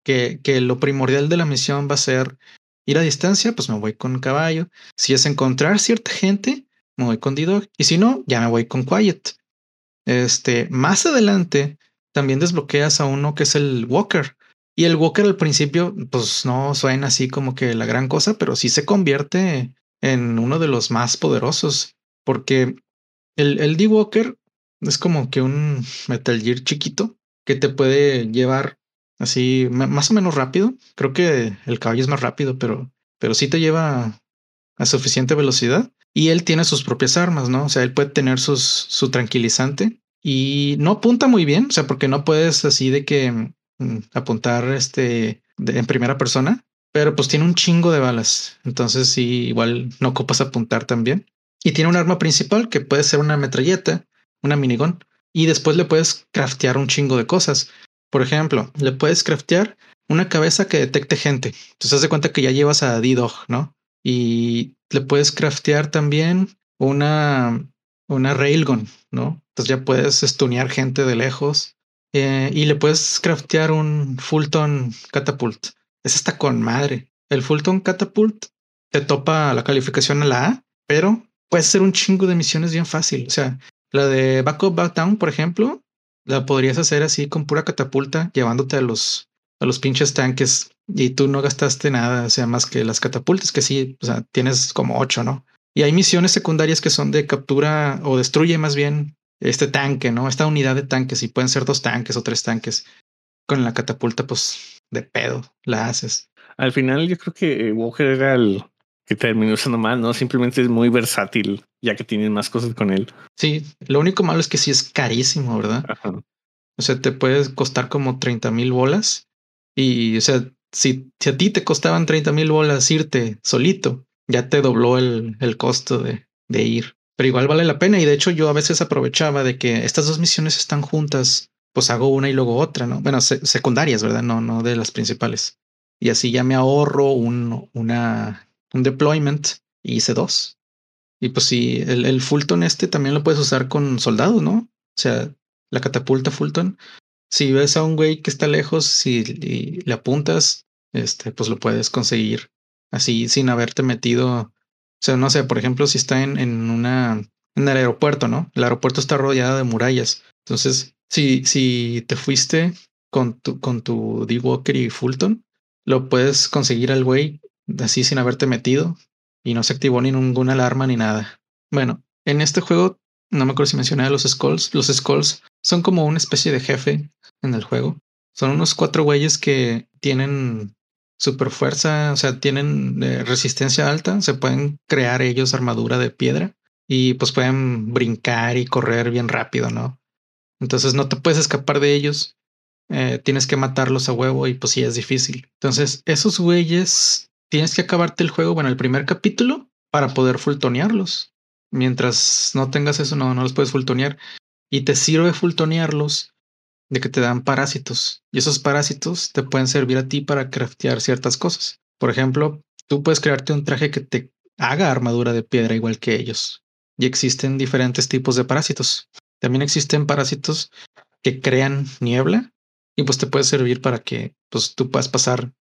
que, que lo primordial de la misión va a ser ir a distancia, pues me voy con caballo. Si es encontrar cierta gente, me voy con D-Dog. Y si no, ya me voy con Quiet. Este, más adelante también desbloqueas a uno que es el Walker. Y el Walker al principio, pues no suena así como que la gran cosa, pero sí se convierte en uno de los más poderosos. Porque el, el D-Walker es como que un Metal Gear chiquito que te puede llevar así más o menos rápido. Creo que el caballo es más rápido, pero, pero sí te lleva a suficiente velocidad. Y él tiene sus propias armas, ¿no? O sea, él puede tener sus, su tranquilizante y no apunta muy bien, o sea, porque no puedes así de que mm, apuntar este en primera persona, pero pues tiene un chingo de balas. Entonces sí, igual no ocupas apuntar también. Y tiene un arma principal que puede ser una metralleta, una minigun, y después le puedes craftear un chingo de cosas. Por ejemplo, le puedes craftear una cabeza que detecte gente. Entonces haz de cuenta que ya llevas a D-Dog, ¿no? Y le puedes craftear también una, una railgun, ¿no? Entonces ya puedes stunear gente de lejos eh, y le puedes craftear un Fulton Catapult. Ese está con madre. El Fulton Catapult te topa la calificación a la A, pero puede ser un chingo de misiones bien fácil. O sea, la de Backup Backdown, por ejemplo, la podrías hacer así con pura catapulta, llevándote a los, a los pinches tanques y tú no gastaste nada, o sea, más que las catapultas, que sí, o sea, tienes como ocho, ¿no? Y hay misiones secundarias que son de captura o destruye más bien este tanque, ¿no? Esta unidad de tanques y pueden ser dos tanques o tres tanques. Con la catapulta, pues de pedo la haces. Al final yo creo que eh, Walker era el que terminó usando mal, ¿no? Simplemente es muy versátil, ya que tienen más cosas con él. Sí, lo único malo es que sí es carísimo, ¿verdad? O sea, te puede costar como 30 mil bolas. Y, o sea, si, si a ti te costaban 30 mil bolas irte solito, ya te dobló el, el costo de, de ir. Pero igual vale la pena. Y de hecho, yo a veces aprovechaba de que estas dos misiones están juntas, pues hago una y luego otra, ¿no? Bueno, secundarias, ¿verdad? No, no de las principales. Y así ya me ahorro un, una, un deployment y hice dos. Y pues sí, el, el Fulton este también lo puedes usar con soldados, ¿no? O sea, la catapulta Fulton. Si ves a un güey que está lejos y le apuntas, este, pues lo puedes conseguir así sin haberte metido. O sea, no sé, por ejemplo, si está en, en una en el aeropuerto, ¿no? El aeropuerto está rodeado de murallas. Entonces, si, si te fuiste con tu, con tu D-Walker y Fulton, lo puedes conseguir al güey así sin haberte metido y no se activó ni ninguna alarma ni nada. Bueno, en este juego, no me acuerdo si mencioné a los Skulls. Los Skulls son como una especie de jefe en el juego. Son unos cuatro güeyes que tienen super fuerza, o sea, tienen eh, resistencia alta, se pueden crear ellos armadura de piedra y pues pueden brincar y correr bien rápido, ¿no? Entonces no te puedes escapar de ellos, eh, tienes que matarlos a huevo y pues sí es difícil. Entonces esos güeyes tienes que acabarte el juego, bueno, el primer capítulo para poder fultonearlos. Mientras no tengas eso, no, no los puedes fultonear. Y te sirve fultonearlos de que te dan parásitos. Y esos parásitos te pueden servir a ti para craftear ciertas cosas. Por ejemplo, tú puedes crearte un traje que te haga armadura de piedra igual que ellos. Y existen diferentes tipos de parásitos. También existen parásitos que crean niebla y pues te puede servir para que pues tú puedas pasar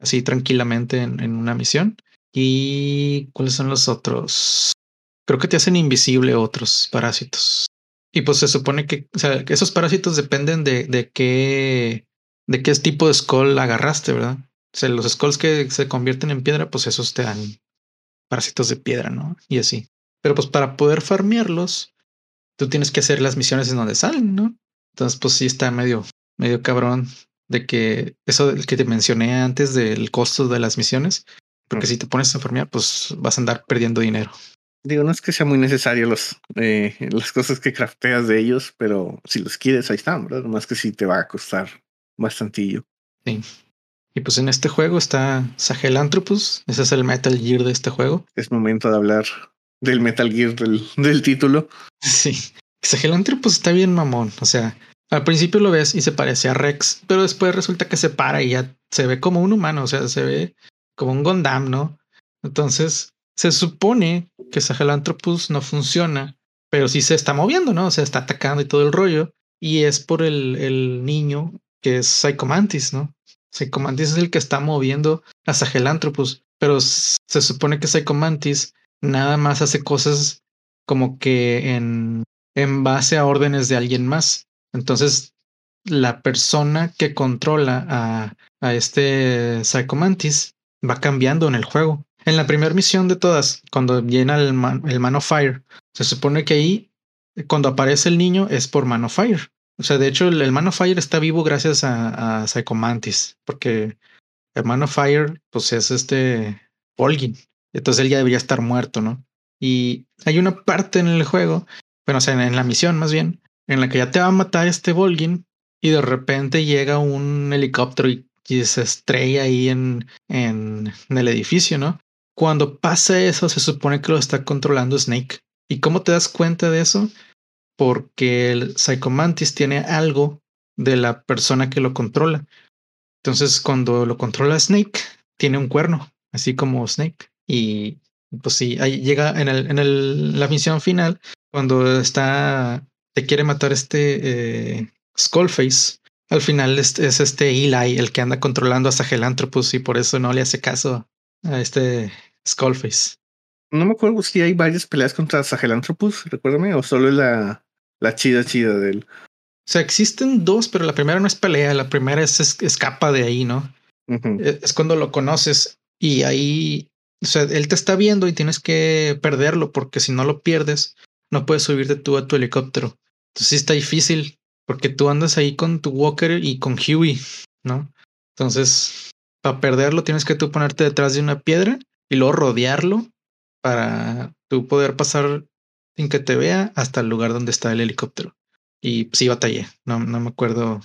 así tranquilamente en, en una misión. ¿Y cuáles son los otros? Creo que te hacen invisible otros parásitos. Y pues se supone que, o sea, que esos parásitos dependen de, de qué, de qué tipo de skull agarraste, ¿verdad? O sea, los skulls que se convierten en piedra, pues esos te dan parásitos de piedra, ¿no? Y así. Pero pues para poder farmearlos, tú tienes que hacer las misiones en donde salen, ¿no? Entonces, pues sí está medio, medio cabrón de que eso que te mencioné antes del costo de las misiones, porque si te pones a farmear, pues vas a andar perdiendo dinero. Digo, no es que sea muy necesario los, eh, las cosas que crafteas de ellos, pero si los quieres, ahí están, ¿verdad? Más que si te va a costar bastantillo. Sí. Y pues en este juego está Sahelanthropus. Ese es el Metal Gear de este juego. Es momento de hablar del Metal Gear del, del título. Sí. Sahelanthropus está bien mamón. O sea, al principio lo ves y se parece a Rex, pero después resulta que se para y ya se ve como un humano. O sea, se ve como un Gondam, ¿no? Entonces, se supone que Sahelanthropus no funciona, pero sí se está moviendo, ¿no? O sea, está atacando y todo el rollo. Y es por el, el niño que es Psychomantis, ¿no? Psychomantis es el que está moviendo a Sahelanthropus, pero se supone que Psychomantis nada más hace cosas como que en, en base a órdenes de alguien más. Entonces, la persona que controla a, a este Psychomantis va cambiando en el juego. En la primera misión de todas, cuando llena el man, el of Fire, se supone que ahí, cuando aparece el niño, es por Man of Fire. O sea, de hecho, el, el Man of Fire está vivo gracias a, a Psychomantis, porque el Man of Fire, pues es este Volgin. Entonces él ya debería estar muerto, ¿no? Y hay una parte en el juego, bueno, o sea, en, la misión más bien, en la que ya te va a matar este Volgin y de repente llega un helicóptero y, y se estrella ahí en, en, en, el edificio, ¿no? Cuando pasa eso, se supone que lo está controlando Snake. ¿Y cómo te das cuenta de eso? porque el Psychomantis tiene algo de la persona que lo controla. Entonces, cuando lo controla Snake, tiene un cuerno, así como Snake. Y pues sí, ahí llega en, el, en el, la misión final, cuando está, te quiere matar este eh, Skullface. Al final es, es, este Eli el que anda controlando a Sahelanthropus y por eso no le hace caso a este Skullface. No me acuerdo si hay varias peleas contra Sahelanthropus, recuérdame, o solo es la, la chida chida de él. O sea, existen dos, pero la primera no es pelea, la primera es, es escapa de ahí, ¿no? Uh -huh. Es cuando lo conoces y ahí, o sea, él te está viendo y tienes que perderlo porque si no lo pierdes, no puedes subirte tú a tu helicóptero. Entonces sí está difícil porque tú andas ahí con tu Walker y con Huey, ¿no? Entonces, para perderlo tienes que tú ponerte detrás de una piedra y luego rodearlo para tú poder pasar sin que te vea hasta el lugar donde está el helicóptero. Y sí batallé. No, no me acuerdo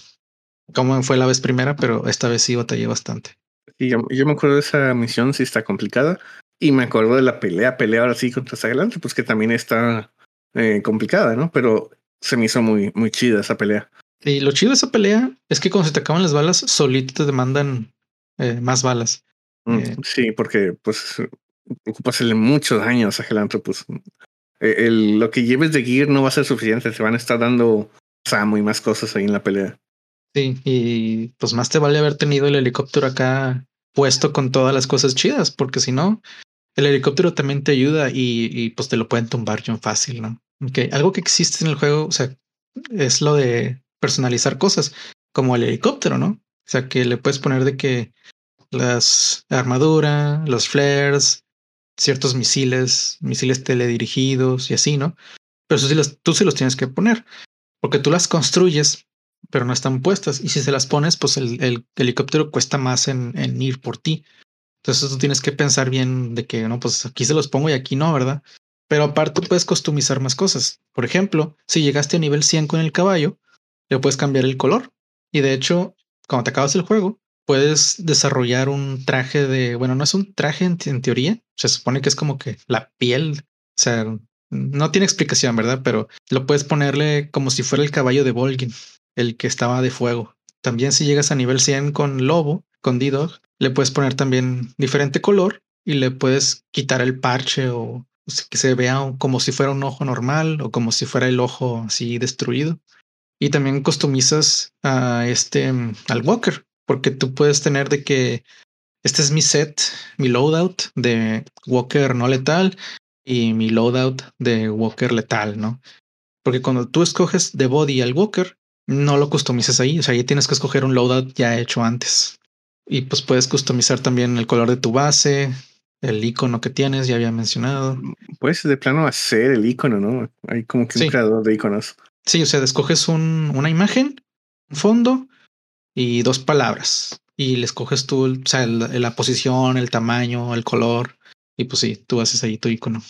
cómo fue la vez primera, pero esta vez sí batallé bastante. Y yo, yo, me acuerdo de esa misión, sí está complicada. Y me acuerdo de la pelea, pelea ahora sí contra Sagalante, pues que también está eh, complicada, ¿no? Pero se me hizo muy, muy chida esa pelea. Y lo chido de esa pelea es que cuando se te acaban las balas, solito te demandan eh, más balas. Mm, eh, sí, porque pues ocupas muchos daños a Gelantropus. El, lo que lleves de gear no va a ser suficiente, se van a estar dando Samo y más cosas ahí en la pelea. Sí, y pues más te vale haber tenido el helicóptero acá puesto con todas las cosas chidas, porque si no, el helicóptero también te ayuda y, y pues te lo pueden tumbar yo fácil, ¿no? Okay. Algo que existe en el juego, o sea, es lo de personalizar cosas, como el helicóptero, ¿no? O sea, que le puedes poner de que las armadura, los flares, ciertos misiles, misiles teledirigidos y así, ¿no? Pero eso sí los, tú sí los tienes que poner, porque tú las construyes, pero no están puestas. Y si se las pones, pues el, el helicóptero cuesta más en, en, ir por ti. Entonces tú tienes que pensar bien de que, no, pues aquí se los pongo y aquí no, ¿verdad? Pero aparte puedes customizar más cosas. Por ejemplo, si llegaste a nivel 100 con el caballo, le puedes cambiar el color. Y de hecho, cuando te acabas el juego, puedes desarrollar un traje de, bueno, no es un traje en, teoría, se supone que es como que la piel, o sea, no tiene explicación, ¿verdad? Pero lo puedes ponerle como si fuera el caballo de Volgin, el que estaba de fuego. También si llegas a nivel 100 con Lobo, con D-Dog, le puedes poner también diferente color y le puedes quitar el parche o que se vea como si fuera un ojo normal o como si fuera el ojo así destruido. Y también customizas a este, al Walker, porque tú puedes tener de que este es mi set, mi loadout de Walker no letal y mi loadout de Walker letal, ¿no? Porque cuando tú escoges de body al Walker, no lo customices ahí, o sea, ahí tienes que escoger un loadout ya hecho antes. Y pues puedes customizar también el color de tu base, el icono que tienes, ya había mencionado. Puedes de plano hacer el icono, ¿no? Hay como que un creador de iconos. Sí, o sea, escoges un, una imagen, un fondo y dos palabras. Y le escoges tú, o sea, la posición, el tamaño, el color. Y pues sí, tú haces ahí tu icono.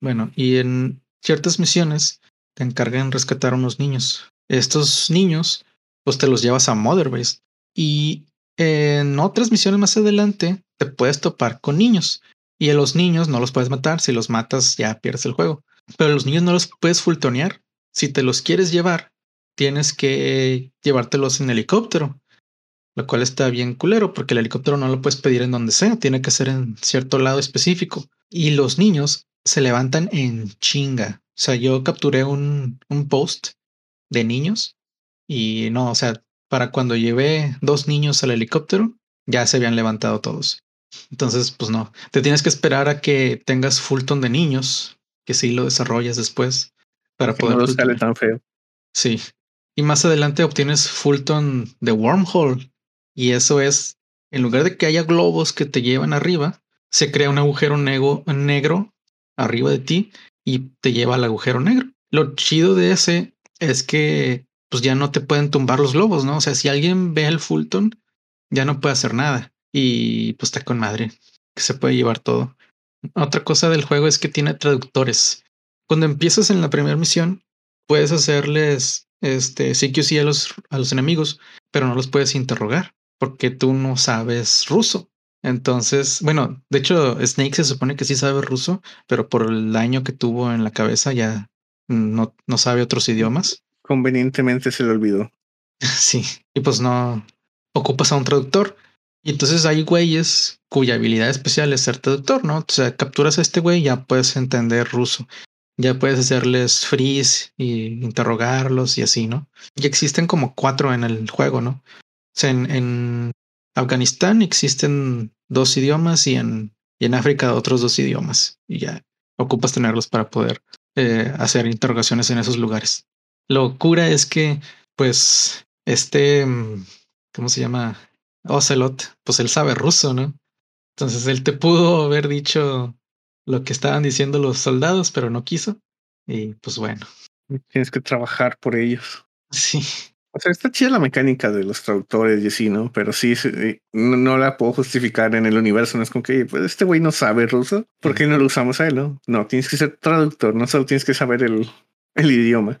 Bueno, y en ciertas misiones te encargan rescatar a unos niños. Estos niños, pues te los llevas a Mother Base. Y en otras misiones más adelante te puedes topar con niños. Y a los niños no los puedes matar. Si los matas, ya pierdes el juego. Pero a los niños no los puedes fultonear. Si te los quieres llevar, tienes que llevártelos en helicóptero. Lo cual está bien culero porque el helicóptero no lo puedes pedir en donde sea. Tiene que ser en cierto lado específico. Y los niños se levantan en chinga. O sea, yo capturé un, un post de niños y no, o sea, para cuando llevé dos niños al helicóptero, ya se habían levantado todos. Entonces, pues no, te tienes que esperar a que tengas Fulton de niños, que sí lo desarrollas después para poder. No sale tan feo. Sí. Y más adelante obtienes Fulton de Wormhole. Y eso es, en lugar de que haya globos que te llevan arriba, se crea un agujero negro, negro arriba de ti y te lleva al agujero negro. Lo chido de ese es que pues ya no te pueden tumbar los globos, ¿no? O sea, si alguien ve el Fulton, ya no puede hacer nada. Y pues está con madre, que se puede llevar todo. Otra cosa del juego es que tiene traductores. Cuando empiezas en la primera misión, puedes hacerles este CQC a los, a los enemigos, pero no los puedes interrogar porque tú no sabes ruso. Entonces, bueno, de hecho, Snake se supone que sí sabe ruso, pero por el daño que tuvo en la cabeza ya no, no sabe otros idiomas convenientemente se le olvidó. Sí, y pues no ocupas a un traductor. Y entonces hay güeyes cuya habilidad especial es ser traductor, ¿no? O sea, capturas a este güey, ya puedes entender ruso. Ya puedes hacerles freeze y interrogarlos y así, ¿no? Y existen como cuatro en el juego, ¿no? O sea, en, Afganistán existen dos idiomas y en, y en África otros dos idiomas. Y ya ocupas tenerlos para poder eh, hacer interrogaciones en esos lugares. Locura es que, pues, este, mm, ¿cómo se llama? Ocelot, pues él sabe ruso, ¿no? Entonces él te pudo haber dicho lo que estaban diciendo los soldados, pero no quiso. Y pues bueno. Tienes que trabajar por ellos. Sí. O sea, está chida la mecánica de los traductores y así, ¿no? Pero sí, no, la puedo justificar en el universo. No es como que, pues este güey no sabe ruso. ¿Por qué no lo usamos a él, no? No, tienes que ser traductor, no solo tienes que saber el, el idioma.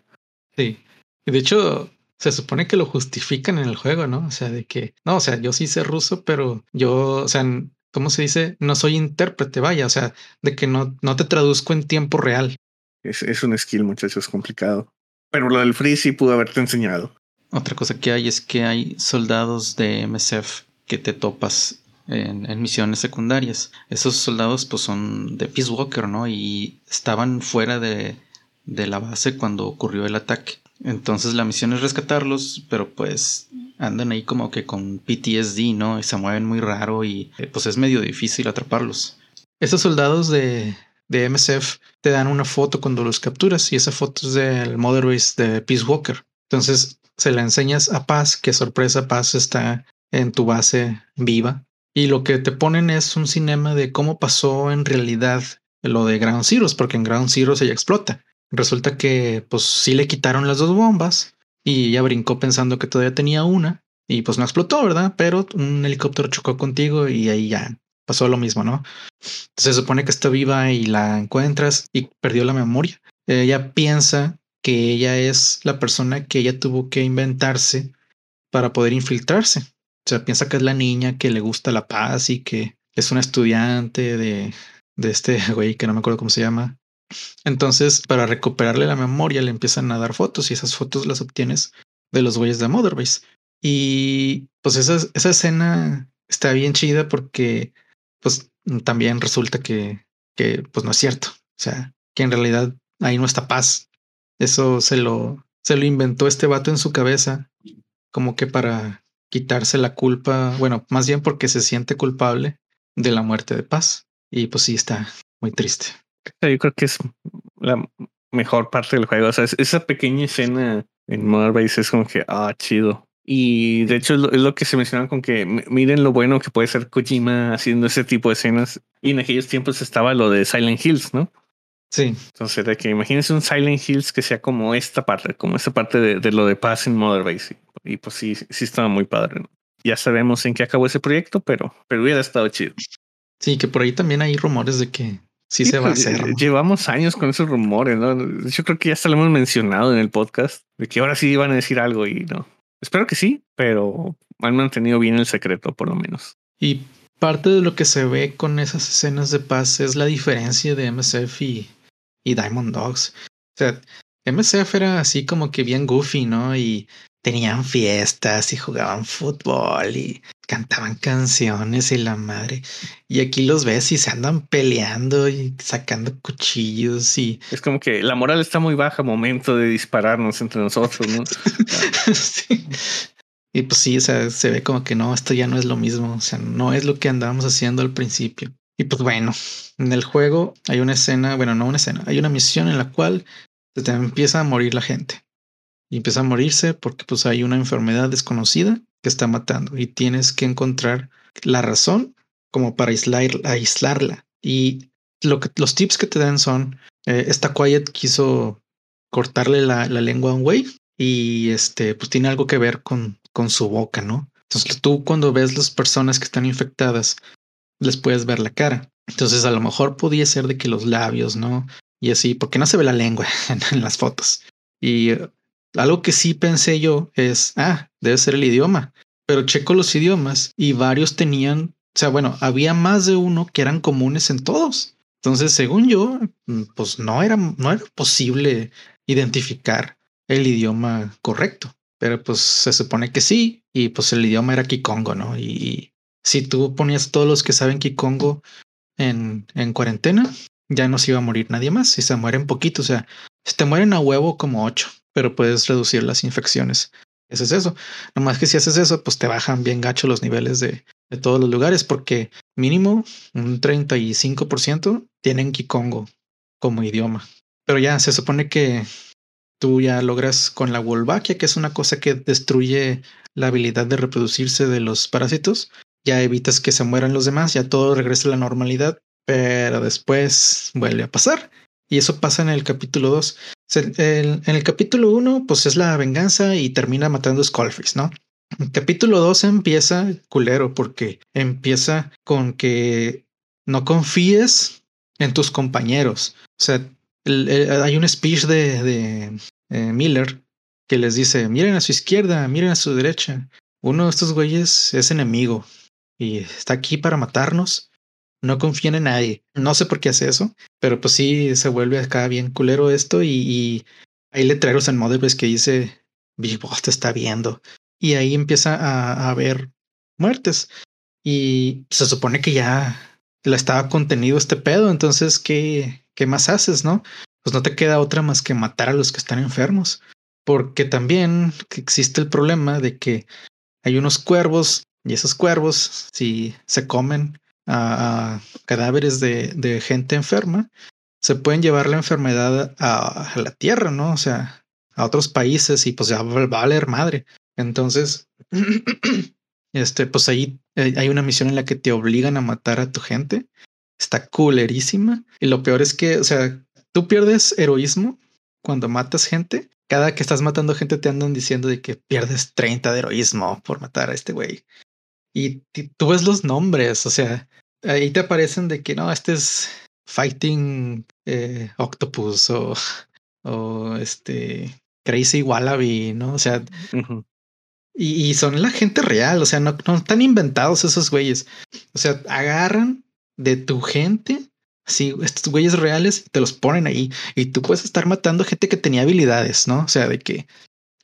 Sí. Y de hecho, se supone que lo justifican en el juego, ¿no? O sea, de que, no, o sea, yo sí sé ruso, pero yo, o sea, ¿cómo se dice? No soy intérprete, vaya, o sea, de que no, no te traduzco en tiempo real. Es, es un skill, muchachos, complicado. Pero lo del free sí pudo haberte enseñado. Otra cosa que hay es que hay soldados de MSF que te topas en, misiones secundarias. Esos soldados pues son de Peace Walker, ¿no? Y estaban fuera de, de la base cuando ocurrió el ataque. Entonces la misión es rescatarlos, pero pues andan ahí como que con PTSD, ¿no? Y se mueven muy raro y eh, pues es medio difícil atraparlos. Estos soldados de, de MSF te dan una foto cuando los capturas y esa foto es del Mother de Peace Walker. Entonces se la enseñas a Paz, que sorpresa, Paz está en tu base viva. Y lo que te ponen es un cinema de cómo pasó en realidad lo de Ground Zeroes, porque en Ground Zero ella explota. Resulta que pues sí le quitaron las dos bombas y ella brincó pensando que todavía tenía una y pues no explotó, ¿verdad? Pero un helicóptero chocó contigo y ahí ya pasó lo mismo, ¿no? Se supone que está viva y la encuentras y perdió la memoria. Ella piensa que ella es la persona que ella tuvo que inventarse para poder infiltrarse. O sea, piensa que es la niña que le gusta la paz y que es una estudiante de, de este güey que no me acuerdo cómo se llama, entonces, para recuperarle la memoria, le empiezan a dar fotos y esas fotos las obtienes de los güeyes de Motherbase. Y pues esa, esa escena está bien chida porque pues también resulta que, que pues no es cierto. O sea, que en realidad ahí no está paz. Eso se lo, se lo inventó este vato en su cabeza como que para quitarse la culpa, bueno, más bien porque se siente culpable de la muerte de Paz. Y pues sí, está muy triste. Yo creo que es la mejor parte del juego. O sea, esa pequeña escena en Mother es como que, ah, chido. Y de hecho es lo, que se menciona con que miren lo bueno que puede ser Kojima haciendo ese tipo de escenas. Y en aquellos tiempos estaba lo de Silent Hills, ¿no? Sí. Entonces, de que imagínense un Silent Hills que sea como esta parte, como esta parte de, lo de paz en Mother Base. Y, pues sí, sí estaba muy padre. Ya sabemos en qué acabó ese proyecto, pero, pero hubiera estado chido. Sí, que por ahí también hay rumores de que sí, se va a pues, hacer. Llevamos años con esos rumores, ¿no? Yo creo que ya hasta lo hemos mencionado en el podcast, de que ahora sí iban a decir algo y no. Espero que sí, pero han mantenido bien el secreto, por lo menos. Y parte de lo que se ve con esas escenas de paz es la diferencia de MSF y, y Diamond Dogs. O sea, MSF era así como que bien goofy, ¿no? Y tenían fiestas y jugaban fútbol y cantaban canciones y la madre. Y aquí los ves y se andan peleando y sacando cuchillos y... Es como que la moral está muy baja, momento de dispararnos entre nosotros, ¿no? sí. Y pues sí, o sea, se ve como que no, esto ya no es lo mismo, o sea, no es lo que andábamos haciendo al principio. Y pues bueno, en el juego hay una escena, bueno, no una escena, hay una misión en la cual se te empieza a morir la gente. Y empieza a morirse porque pues hay una enfermedad desconocida que está matando y tienes que encontrar la razón como para aislar, aislarla. Y lo que, los tips que te dan son, eh, esta Quiet quiso cortarle la, la lengua a un güey y este, pues tiene algo que ver con, con su boca, ¿no? Entonces tú cuando ves las personas que están infectadas, les puedes ver la cara. Entonces a lo mejor podía ser de que los labios, ¿no? Y así, porque no se ve la lengua en, las fotos. Y eh, algo que sí pensé yo es, ah, debe ser el idioma. Pero checo los idiomas y varios tenían, o sea, bueno, había más de uno que eran comunes en todos. Entonces, según yo, mm, pues no era, no era posible identificar el idioma correcto. Pero pues se supone que sí, y pues el idioma era Kikongo, ¿no? Y si tú ponías todos los que saben Kikongo en, en cuarentena, ya no se iba a morir nadie más. Si se mueren poquitos, o sea, si te mueren a huevo como ocho, pero puedes reducir las infecciones. Eso es eso. Nomás que si haces eso, pues te bajan bien gacho los niveles de, de todos los lugares, porque mínimo un 35% tienen Kikongo como idioma. Pero ya se supone que tú ya logras con la Wolbachia, que es una cosa que destruye la habilidad de reproducirse de los parásitos, ya evitas que se mueran los demás, ya todo regresa a la normalidad, pero después vuelve a pasar. Y eso pasa en el capítulo 2. En el capítulo 1, pues es la venganza y termina matando a Skullface, ¿no? El capítulo 2 empieza culero porque empieza con que no confíes en tus compañeros. O sea, hay un speech de, eh, Miller que les dice, miren a su izquierda, miren a su derecha. Uno de estos güeyes es enemigo y está aquí para matarnos. No confíen en nadie. No sé por qué hace eso, pero pues sí se vuelve acá bien culero esto y, hay letreros en Modebase que dice Big Boss te está viendo y ahí empieza a, haber muertes y se supone que ya la estaba contenido este pedo. Entonces, ¿qué, qué más haces, no? pues no te queda otra más que matar a los que están enfermos. Porque también existe el problema de que hay unos cuervos y esos cuervos, si se comen a, cadáveres de, gente enferma, se pueden llevar la enfermedad a, la tierra, ¿no? O sea, a otros países y pues ya va a valer madre. Entonces, este, pues ahí eh, hay una misión en la que te obligan a matar a tu gente. Está culerísima. Y lo peor es que, o sea, tú pierdes heroísmo cuando matas gente. Cada que estás matando gente te andan diciendo de que pierdes 30 de heroísmo por matar a este güey. Y tú ves los nombres, o sea, ahí te aparecen de que no, este es Fighting eh, Octopus o, o este Crazy Wallaby, ¿no? O sea, y, son la gente real, o sea, no, no están inventados esos güeyes. O sea, agarran de tu gente Sí, estos güeyes reales te los ponen ahí y tú puedes estar matando gente que tenía habilidades, ¿no? O sea, de que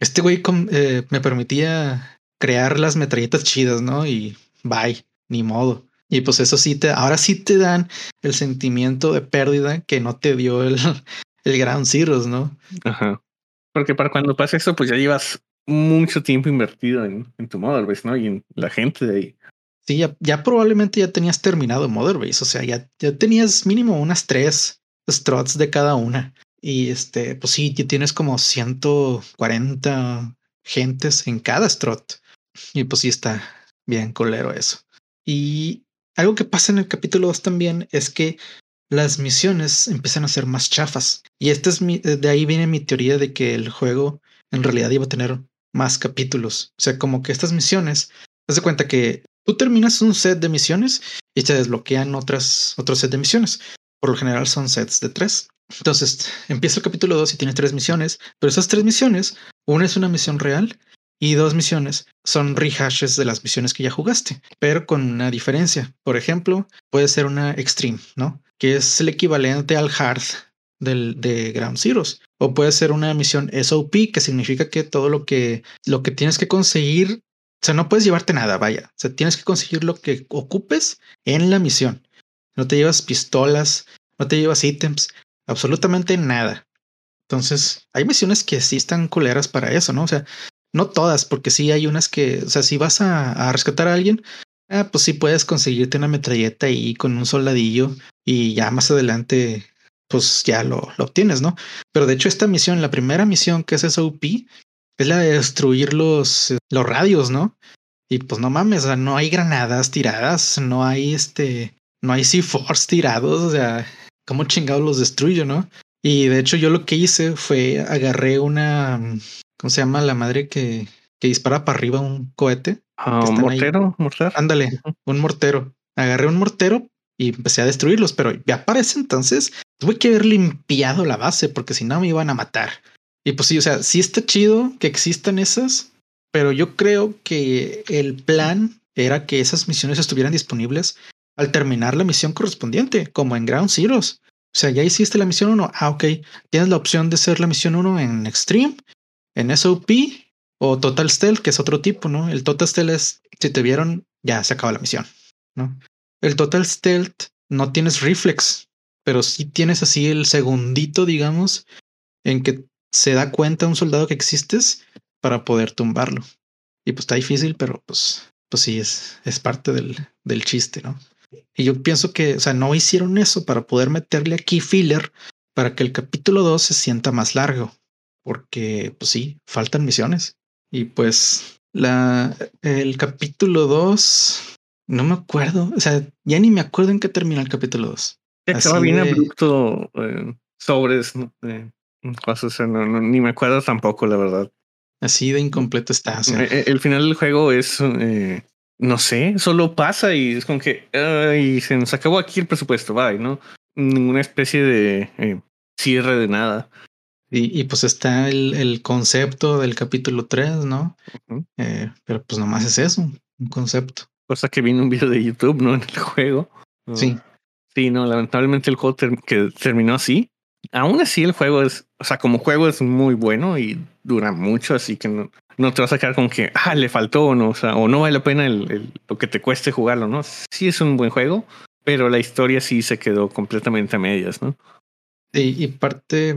este güey eh, me permitía crear las metralletas chidas, ¿no? Y bye, ni modo. Y pues eso sí te, ahora sí te dan el sentimiento de pérdida que no te dio el, el Ground Zeroes, ¿no? Ajá. Porque para cuando pasa eso, pues ya llevas mucho tiempo invertido en, en tu Motherbase, ¿no? Y en la gente de ahí. Sí, ya, probablemente ya tenías terminado Motherbase, o sea, ya, ya tenías mínimo unas tres struts de cada una. Y este, pues sí, ya tienes como 140 gentes en cada strut. Y pues sí está bien colero eso. Y algo que pasa en el capítulo 2 también es que las misiones empiezan a ser más chafas. Y este es mi, de ahí viene mi teoría de que el juego en realidad iba a tener más capítulos. O sea, como que estas misiones, haz de cuenta que tú terminas un set de misiones y te desbloquean otras, otro set de misiones. Por lo general son sets de tres. Entonces empieza el capítulo 2 y tiene tres misiones, pero esas tres misiones, una es una misión real y dos misiones son rehashes de las misiones que ya jugaste, pero con una diferencia. Por ejemplo, puede ser una extreme, ¿no? Que es el equivalente al hard del, de Ground Zeroes. O puede ser una misión SOP, que significa que todo lo que, lo que tienes que conseguir, o sea, no puedes llevarte nada, vaya. O sea, tienes que conseguir lo que ocupes en la misión. No te llevas pistolas, no te llevas ítems, absolutamente nada. Entonces, hay misiones que sí están culeras para eso, ¿no? O sea, no todas, porque sí hay unas que, o sea, si vas a, rescatar a alguien, ah, pues sí puedes conseguirte una metralleta ahí con un soldadillo y ya más adelante, pues ya lo, lo obtienes, ¿no? Pero de hecho, esta misión, la primera misión que es SOP, es la de destruir los, los radios, ¿no? Y pues no mames, no hay granadas tiradas, no hay este, no hay C-Force tirados, o sea, ¿cómo chingados los destruyo, no? Y de hecho yo lo que hice fue agarré una, ¿cómo se llama la madre que, que dispara para arriba un cohete? Ah, un mortero, mortero. Ándale, un mortero. Agarré un mortero y empecé a destruirlos, pero ya para ese entonces tuve que haber limpiado la base porque si no me iban a matar. Y pues sí, o sea, sí está chido que existan esas, pero yo creo que el plan era que esas misiones estuvieran disponibles al terminar la misión correspondiente, como en Ground Zeroes. O sea, ya hiciste la misión 1. Ah, ok. Tienes la opción de hacer la misión 1 en Extreme en SOP o Total Stealth, que es otro tipo, ¿no? El Total Stealth es, si te vieron, ya se acaba la misión, ¿no? El Total Stealth no tienes reflex, pero sí tienes así el segundito, digamos, en que se da cuenta un soldado que existes para poder tumbarlo. Y pues está difícil, pero pues, pues sí, es, es parte del, del chiste, ¿no? Y yo pienso que, o sea, no hicieron eso para poder meterle aquí filler para que el capítulo 2 se sienta más largo porque pues sí, faltan misiones. Y pues la, el capítulo 2, no me acuerdo, o sea, ya ni me acuerdo en qué termina el capítulo 2. Estaba bien abrupto eh, sobres, eh, cosas, ni me acuerdo tampoco, la verdad. Así de incompleto está. Eh, el, final del juego es, no sé, solo pasa y es como que y se nos acabó aquí el presupuesto, bye, ¿no? Ninguna especie de cierre de nada. Y, pues está el, el, concepto del capítulo 3, ¿no? Eh, pero pues nomás es eso, un concepto. Cosa que viene un video de YouTube, ¿no? En el juego. Sí. Sí, no, lamentablemente el juego que terminó así. Aún así el juego es, o sea, como juego es muy bueno y dura mucho, así que no, no te vas a quedar con que, ah, le faltó o no, o sea, o no vale la pena el, lo que te cueste jugarlo, ¿no? Sí es un buen juego, pero la historia sí se quedó completamente a medias, ¿no? Sí, y parte,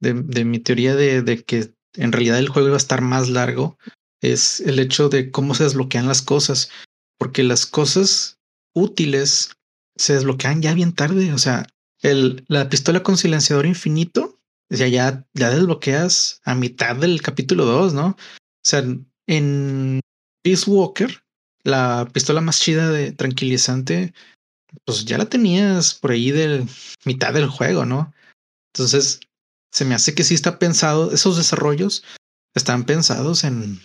de, mi teoría de, de, que en realidad el juego iba a estar más largo es el hecho de cómo se desbloquean las cosas, porque las cosas útiles se desbloquean ya bien tarde. O sea, el, la pistola con silenciador infinito, ya, ya desbloqueas a mitad del capítulo 2, ¿no? O sea, en Peace Walker, la pistola más chida de tranquilizante, pues ya la tenías por ahí de mitad del juego, ¿no? Entonces, se me hace que sí está pensado, esos desarrollos están pensados en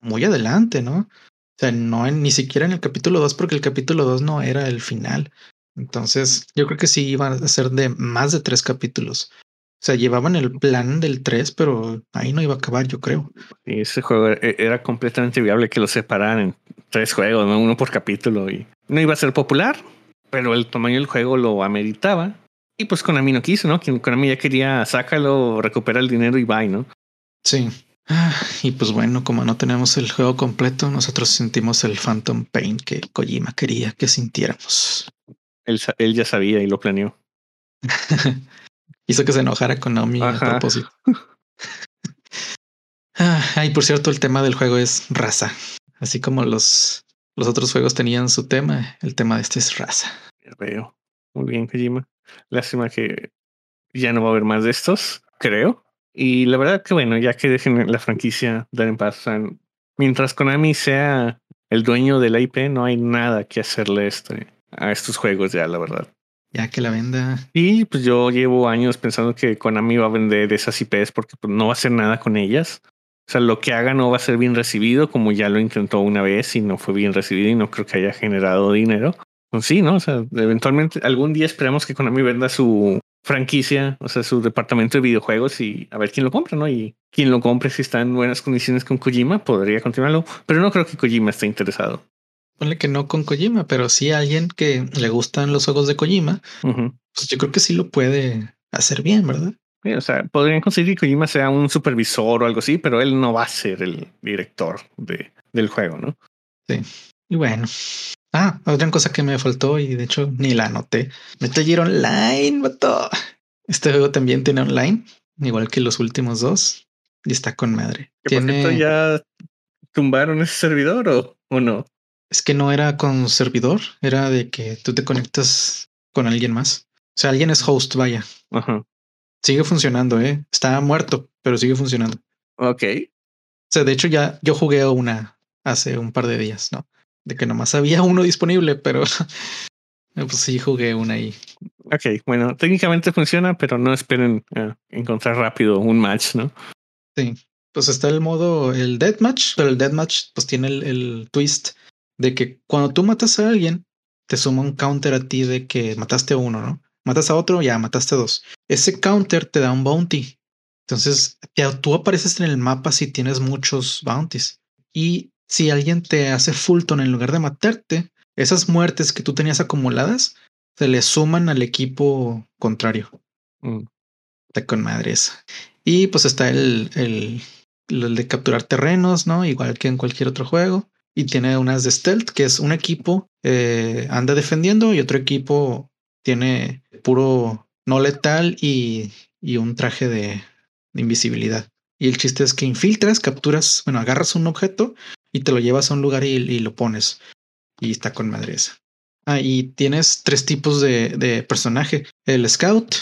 muy adelante, ¿no? O sea, no ni siquiera en el capítulo 2, porque el capítulo 2 no era el final. Entonces, yo creo que sí iban a ser de más de tres capítulos. O sea, llevaban el plan del 3, pero ahí no iba a acabar, yo creo. Y ese juego e, era completamente viable que lo separaran en tres juegos, ¿no? uno por capítulo. Y no iba a ser popular, pero el tamaño del juego lo ameritaba. Y pues Konami no quiso, ¿no? Konami ya quería sácalo, recupera el dinero y bye, ¿no? Sí. Ah, y pues bueno, como no tenemos el juego completo, nosotros sentimos el Phantom Pain que Kojima quería que sintiéramos. Él, él ya sabía y lo planeó. Hizo que se enojara Konami a propósito. Ah, Ay, por cierto, el tema del juego es raza. Así como los, los otros juegos tenían su tema, el tema de este es raza. Ya veo. Muy bien, Kojima. Lástima que ya no va a haber más de estos, creo. Y la verdad que bueno, ya que dejen la franquicia dar en paz. mientras Konami sea el dueño de la IP, no hay nada que hacerle este, a estos juegos ya, la verdad. Ya que la venda. Y pues yo llevo años pensando que Konami va a vender esas IPs porque pues, no va a hacer nada con ellas. O sea, lo que haga no va a ser bien recibido, como ya lo intentó una vez y no fue bien recibido y no creo que haya generado dinero. Pues sí, ¿no? O sea, eventualmente algún día esperamos que Konami venda su franquicia, o sea, su departamento de videojuegos y a ver quién lo compra, ¿no? Y quien lo compre si está en buenas condiciones con Kojima podría continuarlo, pero no creo que Kojima esté interesado. Ponle que no con Kojima, pero sí alguien que le gustan los juegos de Kojima, pues yo creo que sí lo puede hacer bien, ¿verdad? o sea, podrían conseguir que Kojima sea un supervisor o algo así, pero él no va a ser el director de, del juego, ¿no? Sí. Y bueno. Ah, otra cosa que me faltó y de hecho ni la anoté. Metal Gear Online, vato. Este juego también tiene online, igual que los últimos dos. Y está con madre. ¿Tiene... ya tumbaron ese servidor o, o no? Es que no era con servidor, era de que tú te conectas con alguien más. O sea, alguien es host, vaya. Ajá. Sigue funcionando, ¿eh? Está muerto, pero sigue funcionando. Ok. O sea, de hecho ya yo jugué una hace un par de días, ¿no? De que nomás había uno disponible, pero pues sí jugué una ahí. Ok, bueno, técnicamente funciona, pero no esperen encontrar rápido un match, ¿no? Sí, pues está el modo, el deathmatch, pero el deathmatch pues tiene el, el twist de que cuando tú matas a alguien, te suma un counter a ti de que mataste a uno, ¿no? Matas a otro, ya mataste a dos. Ese counter te da un bounty. Entonces, tú apareces en el mapa si tienes muchos bounties. Y si alguien te hace Fulton en lugar de matarte, esas muertes que tú tenías acumuladas se le suman al equipo contrario. Mm. Está con madres. Y pues está el, el, el, de capturar terrenos, ¿no? Igual que en cualquier otro juego. Y tiene unas de stealth, que es un equipo eh, anda defendiendo y otro equipo tiene puro no letal y, un traje de, invisibilidad. Y el chiste es que infiltras, capturas, bueno, agarras un objeto y te lo llevas a un lugar y, lo pones. Y está con madresa. Ah, y tienes tres tipos de, de, personaje. El scout,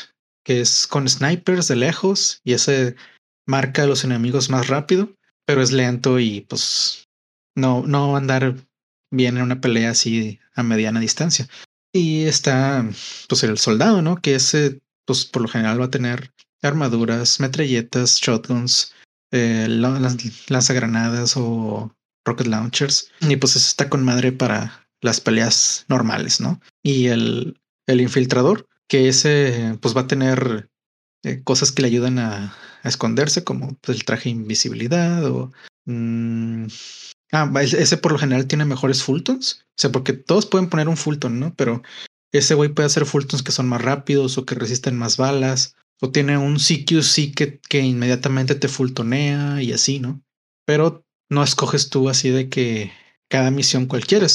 que es con snipers de lejos y ese marca a los enemigos más rápido, pero es lento y pues no, no va a andar bien en una pelea así a mediana distancia. Y está, pues, el soldado, ¿no? Que ese, pues, por lo general va a tener armaduras, metralletas, shotguns, eh, lanzagranadas o rocket launchers. Y pues eso está con madre para las peleas normales, ¿no? Y el, el infiltrador, que ese, pues, va a tener eh, cosas que le ayudan a, esconderse, como pues, el traje invisibilidad o... Mm, Ah, ese por lo general tiene mejores Fultons. O sea, porque todos pueden poner un Fulton, ¿no? Pero ese güey puede hacer Fultons que son más rápidos o que resisten más balas. O tiene un CQC que, que inmediatamente te fultonea y así, ¿no? Pero no escoges tú así de que cada misión cualquiera,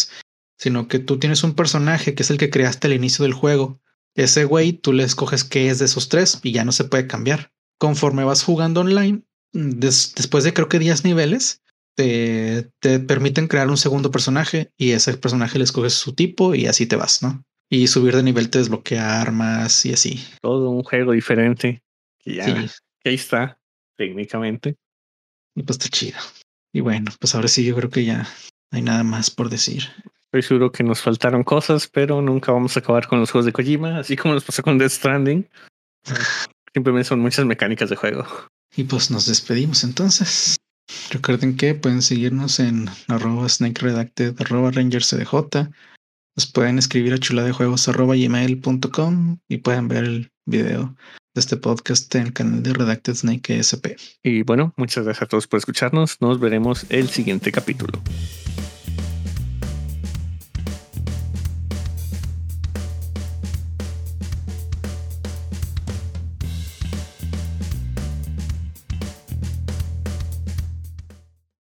sino que tú tienes un personaje que es el que creaste al inicio del juego. Ese güey tú le escoges qué es de esos tres y ya no se puede cambiar. Conforme vas jugando online, después de creo que 10 niveles, te, te permiten crear un segundo personaje y ese personaje le escoges su tipo y así te vas, ¿no? Y subir de nivel te desbloquea armas y así. Todo un juego diferente. Y ya, ahí está, técnicamente. Y pues está chido. Y bueno, pues ahora sí yo creo que ya no hay nada más por decir. Estoy seguro que nos faltaron cosas, pero nunca vamos a acabar con los juegos de Kojima, así como nos pasó con Death Stranding. Simplemente son muchas mecánicas de juego. Y pues nos despedimos entonces. Recuerden que pueden seguirnos en arroba snake redacted arroba rangerscdj. Nos pueden escribir a chuladejuegos arroba gmail.com y pueden ver el video de este podcast en el canal de Redacted Snake SP. Y bueno, muchas gracias a todos por escucharnos. Nos veremos el siguiente capítulo.